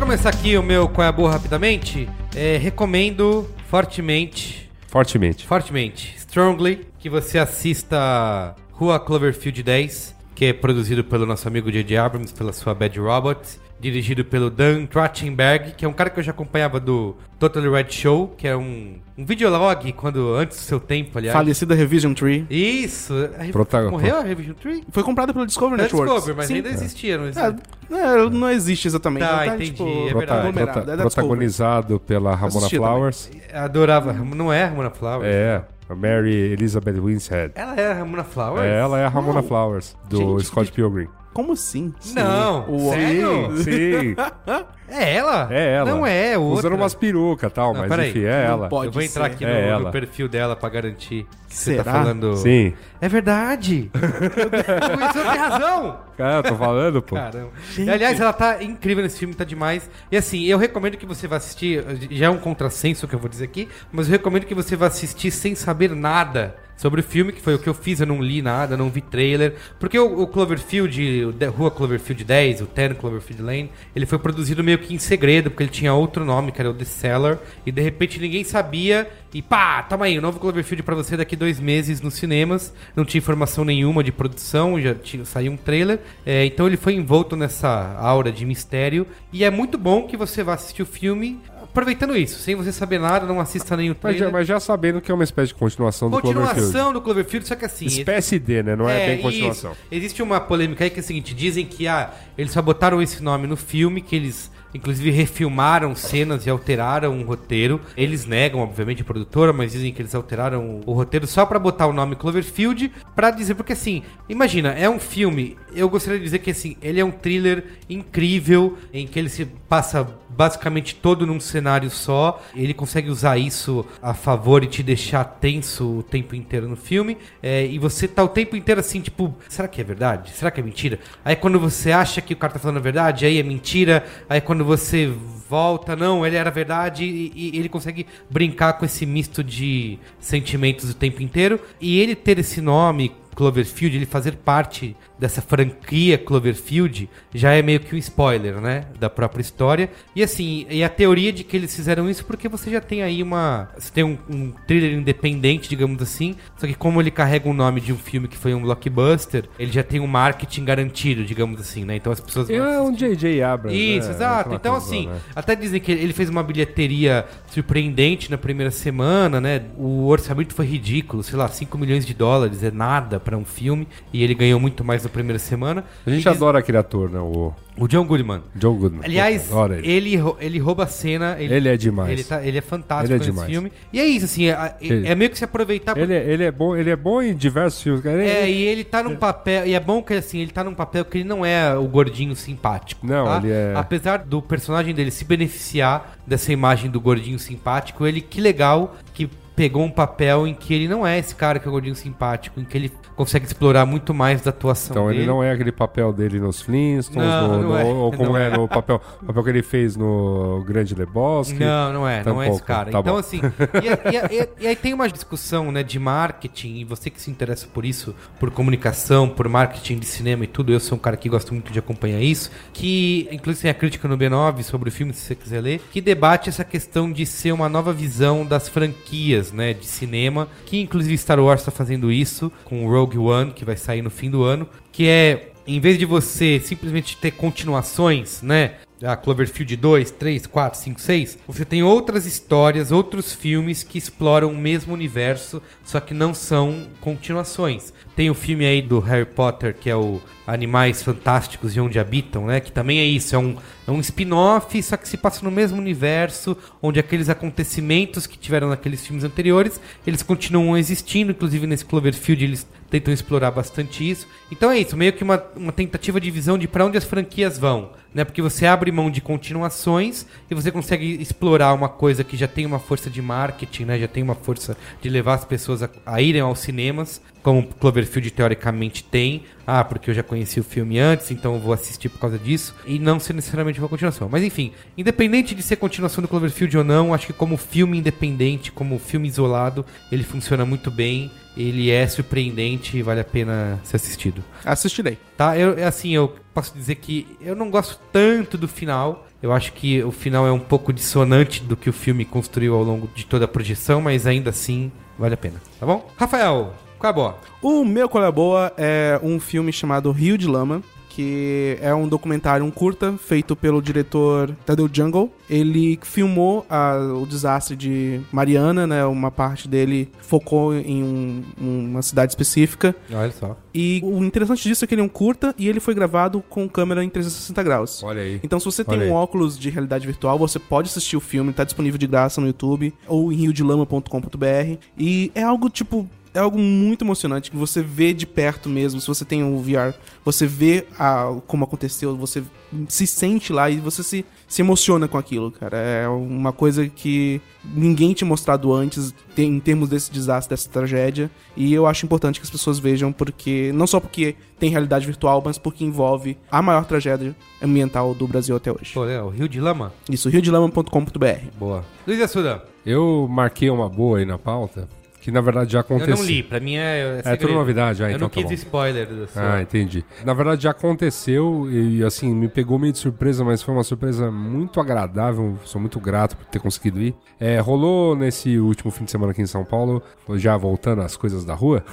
Começar aqui o meu Qual é a boa rapidamente. É, recomendo fortemente, Fortemente. fortemente, strongly, que você assista Rua Cloverfield 10. que é produzido pelo nosso amigo J.J. Abrams, pela sua Bad Robot, dirigido pelo Dan Trachtenberg, que é um cara que eu já acompanhava do Totally Red Show, que é um, um videolog quando antes do seu tempo, aliás. Falecida Revision Tree. Isso. A Prota- Morreu a Revision Tree? Foi comprada pelo Discovery Da Networks. Discovery, mas Sim. ainda existia, não É, existia? é, não existe exatamente. Tá, Ela entendi, tipo, é Prota- verdade. prota- é da Discovery. protagonizado pela Ramona Assisti Flowers. Adorava. Não é a Ramona Flowers? É, a Mary Elizabeth Winstead. Ela é a Ramona Flowers? É, ela é a Ramona Não. Flowers, do Gente, Scott Pilgrim. Como assim? Não, O- sério? Sim, É ela? é ela. Não é, o Usando outro. umas perucas e tal, Não, mas peraí. enfim, é ela. pode. Eu vou entrar ser. aqui É no, no ela. perfil dela pra garantir que você Será? tá falando. Sim. É verdade. Você tem razão. Cara, eu tô falando, pô. Caramba. E, aliás, ela tá incrível nesse filme, tá demais. E assim, eu recomendo que você vá assistir. Já é um contrassenso que eu vou dizer aqui, mas eu recomendo que você vá assistir sem saber nada sobre o filme, que foi o que eu fiz. Eu não li nada, não vi trailer. Porque o, o Cloverfield, o Rua Cloverfield 10, o 10 Cloverfield Lane, ele foi produzido meio que em segredo, porque ele tinha outro nome, que era o The Cellar. E de repente ninguém sabia. E pá, toma aí, o novo Cloverfield pra você daqui dois meses nos cinemas. Não tinha informação nenhuma de produção, já tinha, saiu um trailer. É, então ele foi envolto nessa aura de mistério. E é muito bom que você vá assistir o filme aproveitando isso. Sem você saber nada, não assista nenhum Mas trailer. já, mas já sabendo que é uma espécie de continuação do Cloverfield. Continuação do Cloverfield, só que assim... Espécie de, né? Não é, bem isso. continuação. Existe uma polêmica aí que é o seguinte: dizem que ah, eles só botaram esse nome no filme, que eles inclusive refilmaram cenas e alteraram o roteiro. Eles negam, obviamente, a produtora, mas dizem que eles alteraram o roteiro só pra botar o nome Cloverfield, pra dizer, porque assim, imagina, é um filme, eu gostaria de dizer que assim, ele é um thriller incrível, em que ele se passa basicamente todo num cenário só. Ele consegue usar isso a favor e te deixar tenso o tempo inteiro no filme. É, e você tá o tempo inteiro assim, tipo, será que é verdade? Será que é mentira? Aí quando você acha que o cara tá falando a verdade, aí é mentira. Aí quando você volta, não, ele era verdade. E, e ele consegue brincar com esse misto de sentimentos o tempo inteiro. E ele ter esse nome. Cloverfield, ele fazer parte dessa franquia Cloverfield já é meio que um spoiler, né? Da própria história. E assim, e a teoria de que eles fizeram isso porque você já tem aí uma. Você tem um, um thriller independente, digamos assim. Só que como ele carrega o nome de um filme que foi um blockbuster, ele já tem um marketing garantido, digamos assim, né? Então as pessoas É um. J.J. Abrams. Isso, né? exato. Então, assim, né? até dizem que ele fez uma bilheteria surpreendente na primeira semana, né? O orçamento foi ridículo, sei lá, 5 milhões de dólares, é nada pra um filme. E ele ganhou muito mais primeira semana. A gente adora aquele ator, né? O O John Goodman. John Goodman. Aliás, Adora ele. ele, rou- ele rouba a cena. Ele, Ele é demais. Ele, tá- ele é fantástico Ele é nesse demais. filme. E é isso, assim, é, é- é meio que se aproveitar. Ele, é- ele é bom, ele é bom em diversos filmes. cara. É, e ele tá num papel. E é bom que assim, ele tá num papel que ele não é o gordinho simpático. Não, tá? ele é- Apesar do personagem dele se beneficiar dessa imagem do gordinho simpático, ele que legal que pegou um papel em que ele não é esse cara que é o gordinho simpático, em que ele consegue explorar muito mais da atuação Então dele. ele não é aquele papel dele nos Flintstones, Não, no- não no- é, ou como é, é. no papel, papel que ele fez no Grande Lebowski. Não, não é, não é esse Tampouco. cara. Tá então, bom. assim, e, e- e- e aí tem uma discussão né, de marketing, e você que se interessa por isso, por comunicação, por marketing de cinema e tudo, eu sou um cara que gosto muito de acompanhar isso, que inclusive tem a crítica no B9 sobre o filme, se você quiser ler, que debate essa questão de ser uma nova visão das franquias né, de cinema, que inclusive Star Wars está fazendo isso com o Rogue One, que vai sair no fim do ano, que é em vez de você simplesmente ter continuações, né? A Cloverfield 2, 3, 4, 5, 6, você tem outras histórias, outros filmes que exploram o mesmo universo, só que não são continuações. Tem o filme aí do Harry Potter, que é o Animais Fantásticos e Onde Habitam, né? Que também é isso, é um, é um spin-off, só que se passa no mesmo universo, onde aqueles acontecimentos que tiveram naqueles filmes anteriores, eles continuam existindo, inclusive nesse Cloverfield eles tentam explorar bastante isso. Então é isso, meio que uma, uma tentativa de visão de para onde as franquias vão, né? Porque você abre mão de continuações e você consegue explorar uma coisa que já tem uma força de marketing, né? Já tem uma força de levar as pessoas a, a irem aos cinemas, como Cloverfield teoricamente tem. Ah, porque eu já conheci o filme antes, então eu vou assistir por causa disso. E não ser necessariamente uma continuação. Mas enfim, independente de ser continuação do Cloverfield ou não, acho que como filme independente, como filme isolado, ele funciona muito bem. Ele é surpreendente e vale a pena ser assistido. Assistirei. Tá? Eu, é assim, eu posso dizer que eu não gosto tanto do final. Eu acho que o final é um pouco dissonante do que o filme construiu ao longo de toda a projeção, mas ainda assim vale a pena. Tá bom? Rafael, Qual é a boa? O meu Qual é a Boa é um filme chamado Rio de Lama, que é um documentário, um curta, feito pelo diretor Tadeu Jungle. Ele filmou a- o desastre de Mariana, né? Uma parte dele focou em um- uma cidade específica. Olha só. E o interessante disso é que ele é um curta e ele foi gravado com câmera em 360 graus. Olha aí. Então, se você tem um óculos de realidade virtual, você pode assistir o filme, tá disponível de graça no YouTube ou em riodelama.com.br. E é algo tipo. É algo muito emocionante que você vê de perto mesmo. Se você tem o VR, você vê a, como aconteceu, você se sente lá e você se, se emociona com aquilo, cara. É uma coisa que ninguém tinha mostrado antes em termos desse desastre, dessa tragédia. E eu acho importante que as pessoas vejam, porque não só porque tem realidade virtual, mas porque envolve a maior tragédia ambiental do Brasil até hoje. Pô, é, o Rio de Lama? Isso, riodelama.com.br. Boa. Luiz Assuda, Eu marquei uma boa aí na pauta, que na verdade já eu aconteceu. não li, pra mim é. É tudo novidade, ah, Eu então não tá quis bom. spoiler da sua. Ah, entendi. Na verdade já aconteceu e assim, me pegou meio de surpresa, mas foi uma surpresa muito agradável. Sou muito grato por ter conseguido ir. É, rolou nesse último fim de semana aqui em São Paulo, já voltando às coisas da rua,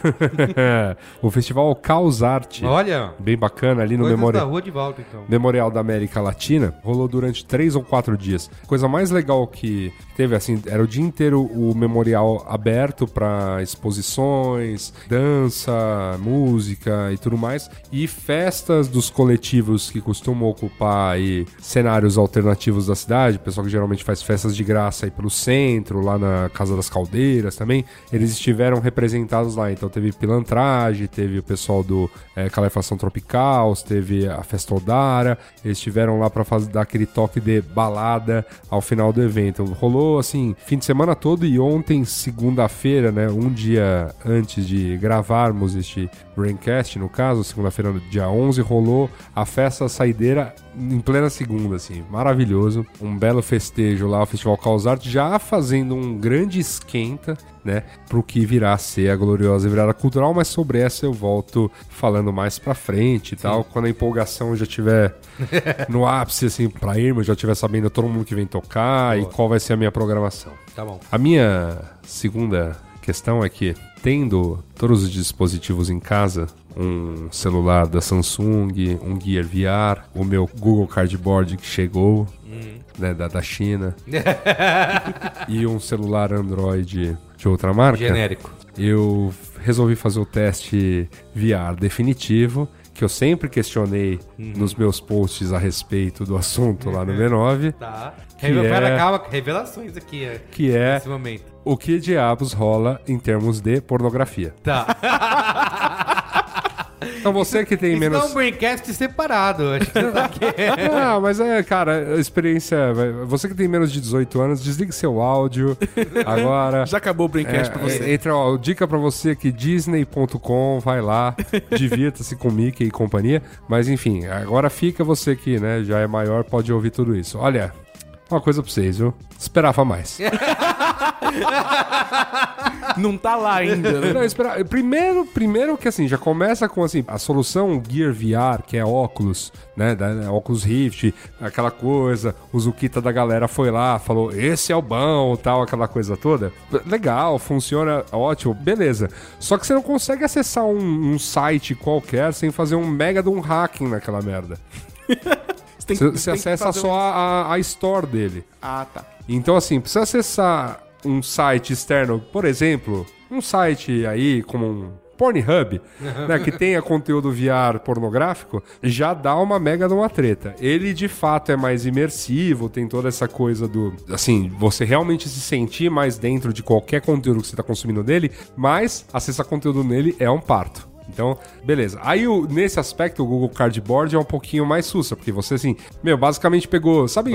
o festival Caos Arte. Olha, Bem bacana ali no coisas Memorial. da rua de volta, então. Memorial da América Latina rolou durante três ou quatro dias. Coisa mais legal que teve, assim, era o dia inteiro o memorial aberto para exposições, dança, música e tudo mais. E festas dos coletivos que costumam ocupar aí cenários alternativos da cidade, pessoal que geralmente faz festas de graça aí pelo centro, lá na Casa das Caldeiras também, eles estiveram representados lá. Então teve pilantragem, teve o pessoal do é, Calefação Tropical, teve a Festa Odara, eles estiveram lá fazer, dar aquele toque de balada ao final do evento. Rolou assim, fim de semana todo e ontem, segunda-feira, né, um dia antes de gravarmos este Braincast, no caso, segunda-feira, dia 11, rolou a festa saideira em plena segunda, assim, maravilhoso. Um belo festejo lá, o Festival Caos Arte, já fazendo um grande esquenta, né, pro que virá a ser a gloriosa virada cultural, mas sobre essa eu volto falando mais pra frente e tal, quando a empolgação já tiver no ápice, assim, pra irmos, já tiver sabendo todo mundo que vem tocar e qual vai ser a minha programação. Tá bom. A minha segunda questão é que, tendo todos os dispositivos em casa, um celular da Samsung, um Gear VR, o meu Google Cardboard que chegou, né, da, da China, e um celular Android de outra marca, Genérico. eu resolvi fazer o teste VR definitivo, que eu sempre questionei nos meus posts a respeito do assunto lá no B9, Tá. Que Revela, é- Pera, calma, revelações aqui é, que é nesse momento. o que diabos rola em termos de pornografia. Tá. Então você que tem Isso menos. não é um braincast separado. Acho que não aqui. Ah, mas é, cara, a experiência. Você que tem menos de 18 anos, desligue seu áudio agora. Já acabou o Braincast pra É, você. Entra, ó, dica pra você que Disney.com, vai lá, divirta-se com Mickey e companhia. Mas enfim, agora fica você que, né, já é maior, pode ouvir tudo isso. Olha, uma coisa pra vocês, viu? Esperava mais. Não tá lá ainda, né? Não, espera, primeiro, primeiro que assim, já começa com assim, a solução Gear VR, que é óculos, né, da, óculos Rift, aquela coisa, o Zukita da galera foi lá, falou, esse é o bom, tal, aquela coisa toda. Legal, funciona, ótimo, beleza. Só que você não consegue acessar um, um site qualquer sem fazer um mega de um hacking naquela merda. Você, que- você acessa só um- a, a store dele. Ah, tá. Então, assim, precisa acessar um site externo, por exemplo, um site aí como um Pornhub, né, que tenha conteúdo VR pornográfico, já dá uma mega de uma treta. Ele de fato é mais imersivo, tem toda essa coisa do, assim, você realmente se sentir mais dentro de qualquer conteúdo que você está consumindo dele, mas acessar conteúdo nele é um parto. Então, beleza. Aí, o- nesse aspecto, o Google Cardboard é um pouquinho mais sussa, porque você, assim, meu, basicamente pegou, sabe...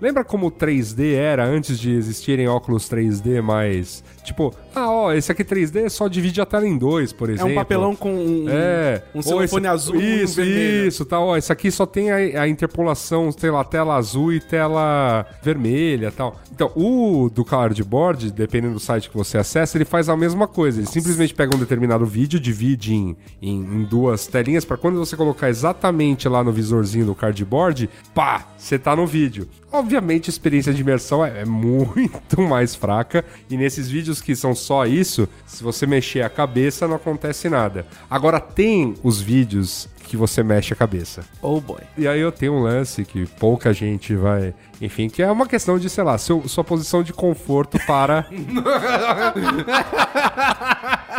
Lembra como o 3D era antes de existirem óculos 3D mais. Tipo, ah, ó, esse aqui 3D só divide a tela em dois, por É exemplo. um papelão com um, É, um esse- azul e um Isso, vermelho. isso, tal. Ó, esse aqui só tem a, a interpolação, sei lá, tela azul e tela vermelha tal. Então, o do cardboard, dependendo do site que você acessa, ele faz a mesma coisa. Ele simplesmente pega um determinado vídeo, divide divididinho em, em duas telinhas para quando você colocar exatamente lá no visorzinho do cardboard, pá, você tá no vídeo. Obviamente a experiência de imersão é, é muito mais fraca e nesses vídeos que são só isso, se você mexer a cabeça não acontece nada. Agora tem os vídeos que você mexe a cabeça. Oh boy. E aí eu tenho um lance que pouca gente vai. Enfim, que é uma questão de, sei lá, seu, sua posição de conforto para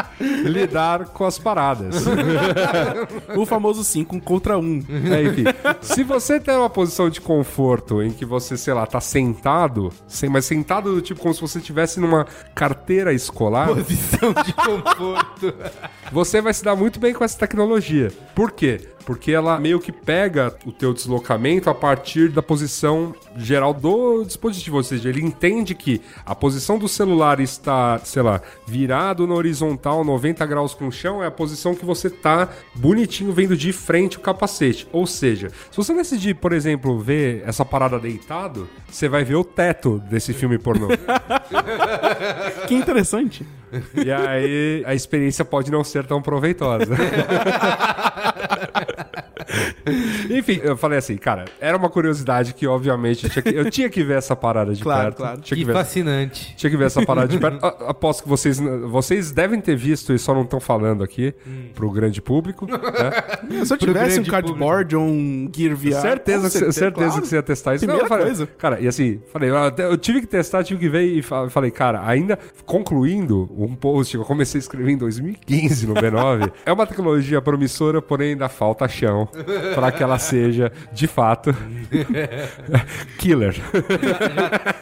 lidar com as paradas. O famoso 5 contra 1. Um. É, enfim, se você tem uma posição de conforto em que você, sei lá, tá sentado, sem, mas sentado do tipo como se você estivesse numa carteira escolar, Posição de conforto. você vai se dar muito bem com essa tecnologia. Por quê? Porque ela meio que pega o teu deslocamento a partir da posição geral do dispositivo, ou seja, ele entende que a posição do celular está, sei lá, virado na horizontal 90 graus com o chão é a posição que você tá bonitinho vendo de frente o capacete. Ou seja, se você decidir, por exemplo, ver essa parada deitado, você vai ver o teto desse filme pornô. Que interessante. E aí a experiência pode não ser tão proveitosa. Enfim, eu falei assim, cara, era uma curiosidade que, obviamente, eu tinha que, eu tinha que ver essa parada de Claro, perto. claro. Tinha Que que ver, fascinante. tinha que ver essa parada de perto. A- Aposto que vocês, vocês devem ter visto e só não estão falando aqui pro grande público. né? Se eu tivesse um cardboard ou um Gear VR... certeza, que, você- certeza claro. que você ia testar isso. Primeira eu falei, coisa. Cara, e assim, falei, eu tive que testar, tive que ver e fa- falei, cara, ainda concluindo um post que eu comecei a escrever em 2015 no B9, é uma tecnologia promissora, porém ainda falta chão para que ela seja, de fato, killer.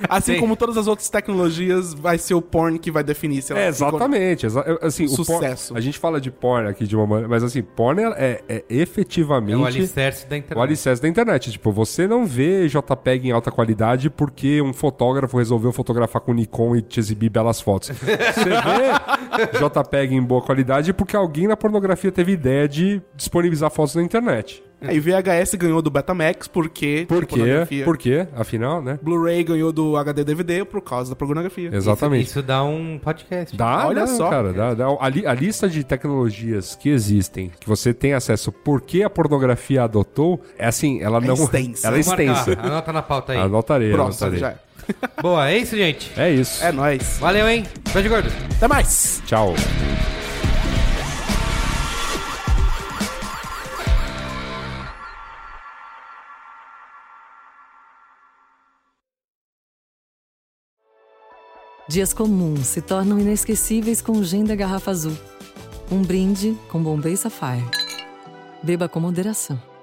Assim Sim. como todas as outras tecnologias, vai ser o porn que vai definir se ela É, exatamente. exa- assim, o Sucesso. porn- a gente fala de porn aqui de uma maneira, mas assim, porn é, é- é efetivamente É o alicerce da o internet. alicerce da internet. Tipo, você não vê JPEG em alta qualidade porque um fotógrafo resolveu fotografar com Nikon e te exibir belas fotos. Você vê JPEG em boa qualidade porque alguém na pornografia teve ideia de disponibilizar fotos na internet. Aí VHS ganhou do Betamax porque... Por quê? pornografia. Por quê? Afinal, né? Blu-ray ganhou do HD DVD por causa da pornografia. Exatamente. Isso, isso dá um podcast. Dá, Olha só. cara. Dá, dá. A, li- a lista de tecnologias que existem, que você tem acesso porque a pornografia adotou, é assim, ela não. extensa. Ela é extensa. Anota na pauta aí. Anotarei, Próximo, anotarei. já é. Boa, é isso, gente. É isso. É nóis. Valeu, hein? Beijo gordo. Até mais. Tchau. Dias comuns se tornam inesquecíveis com o gin da garrafa azul. Um brinde com Bombay Sapphire. Beba com moderação.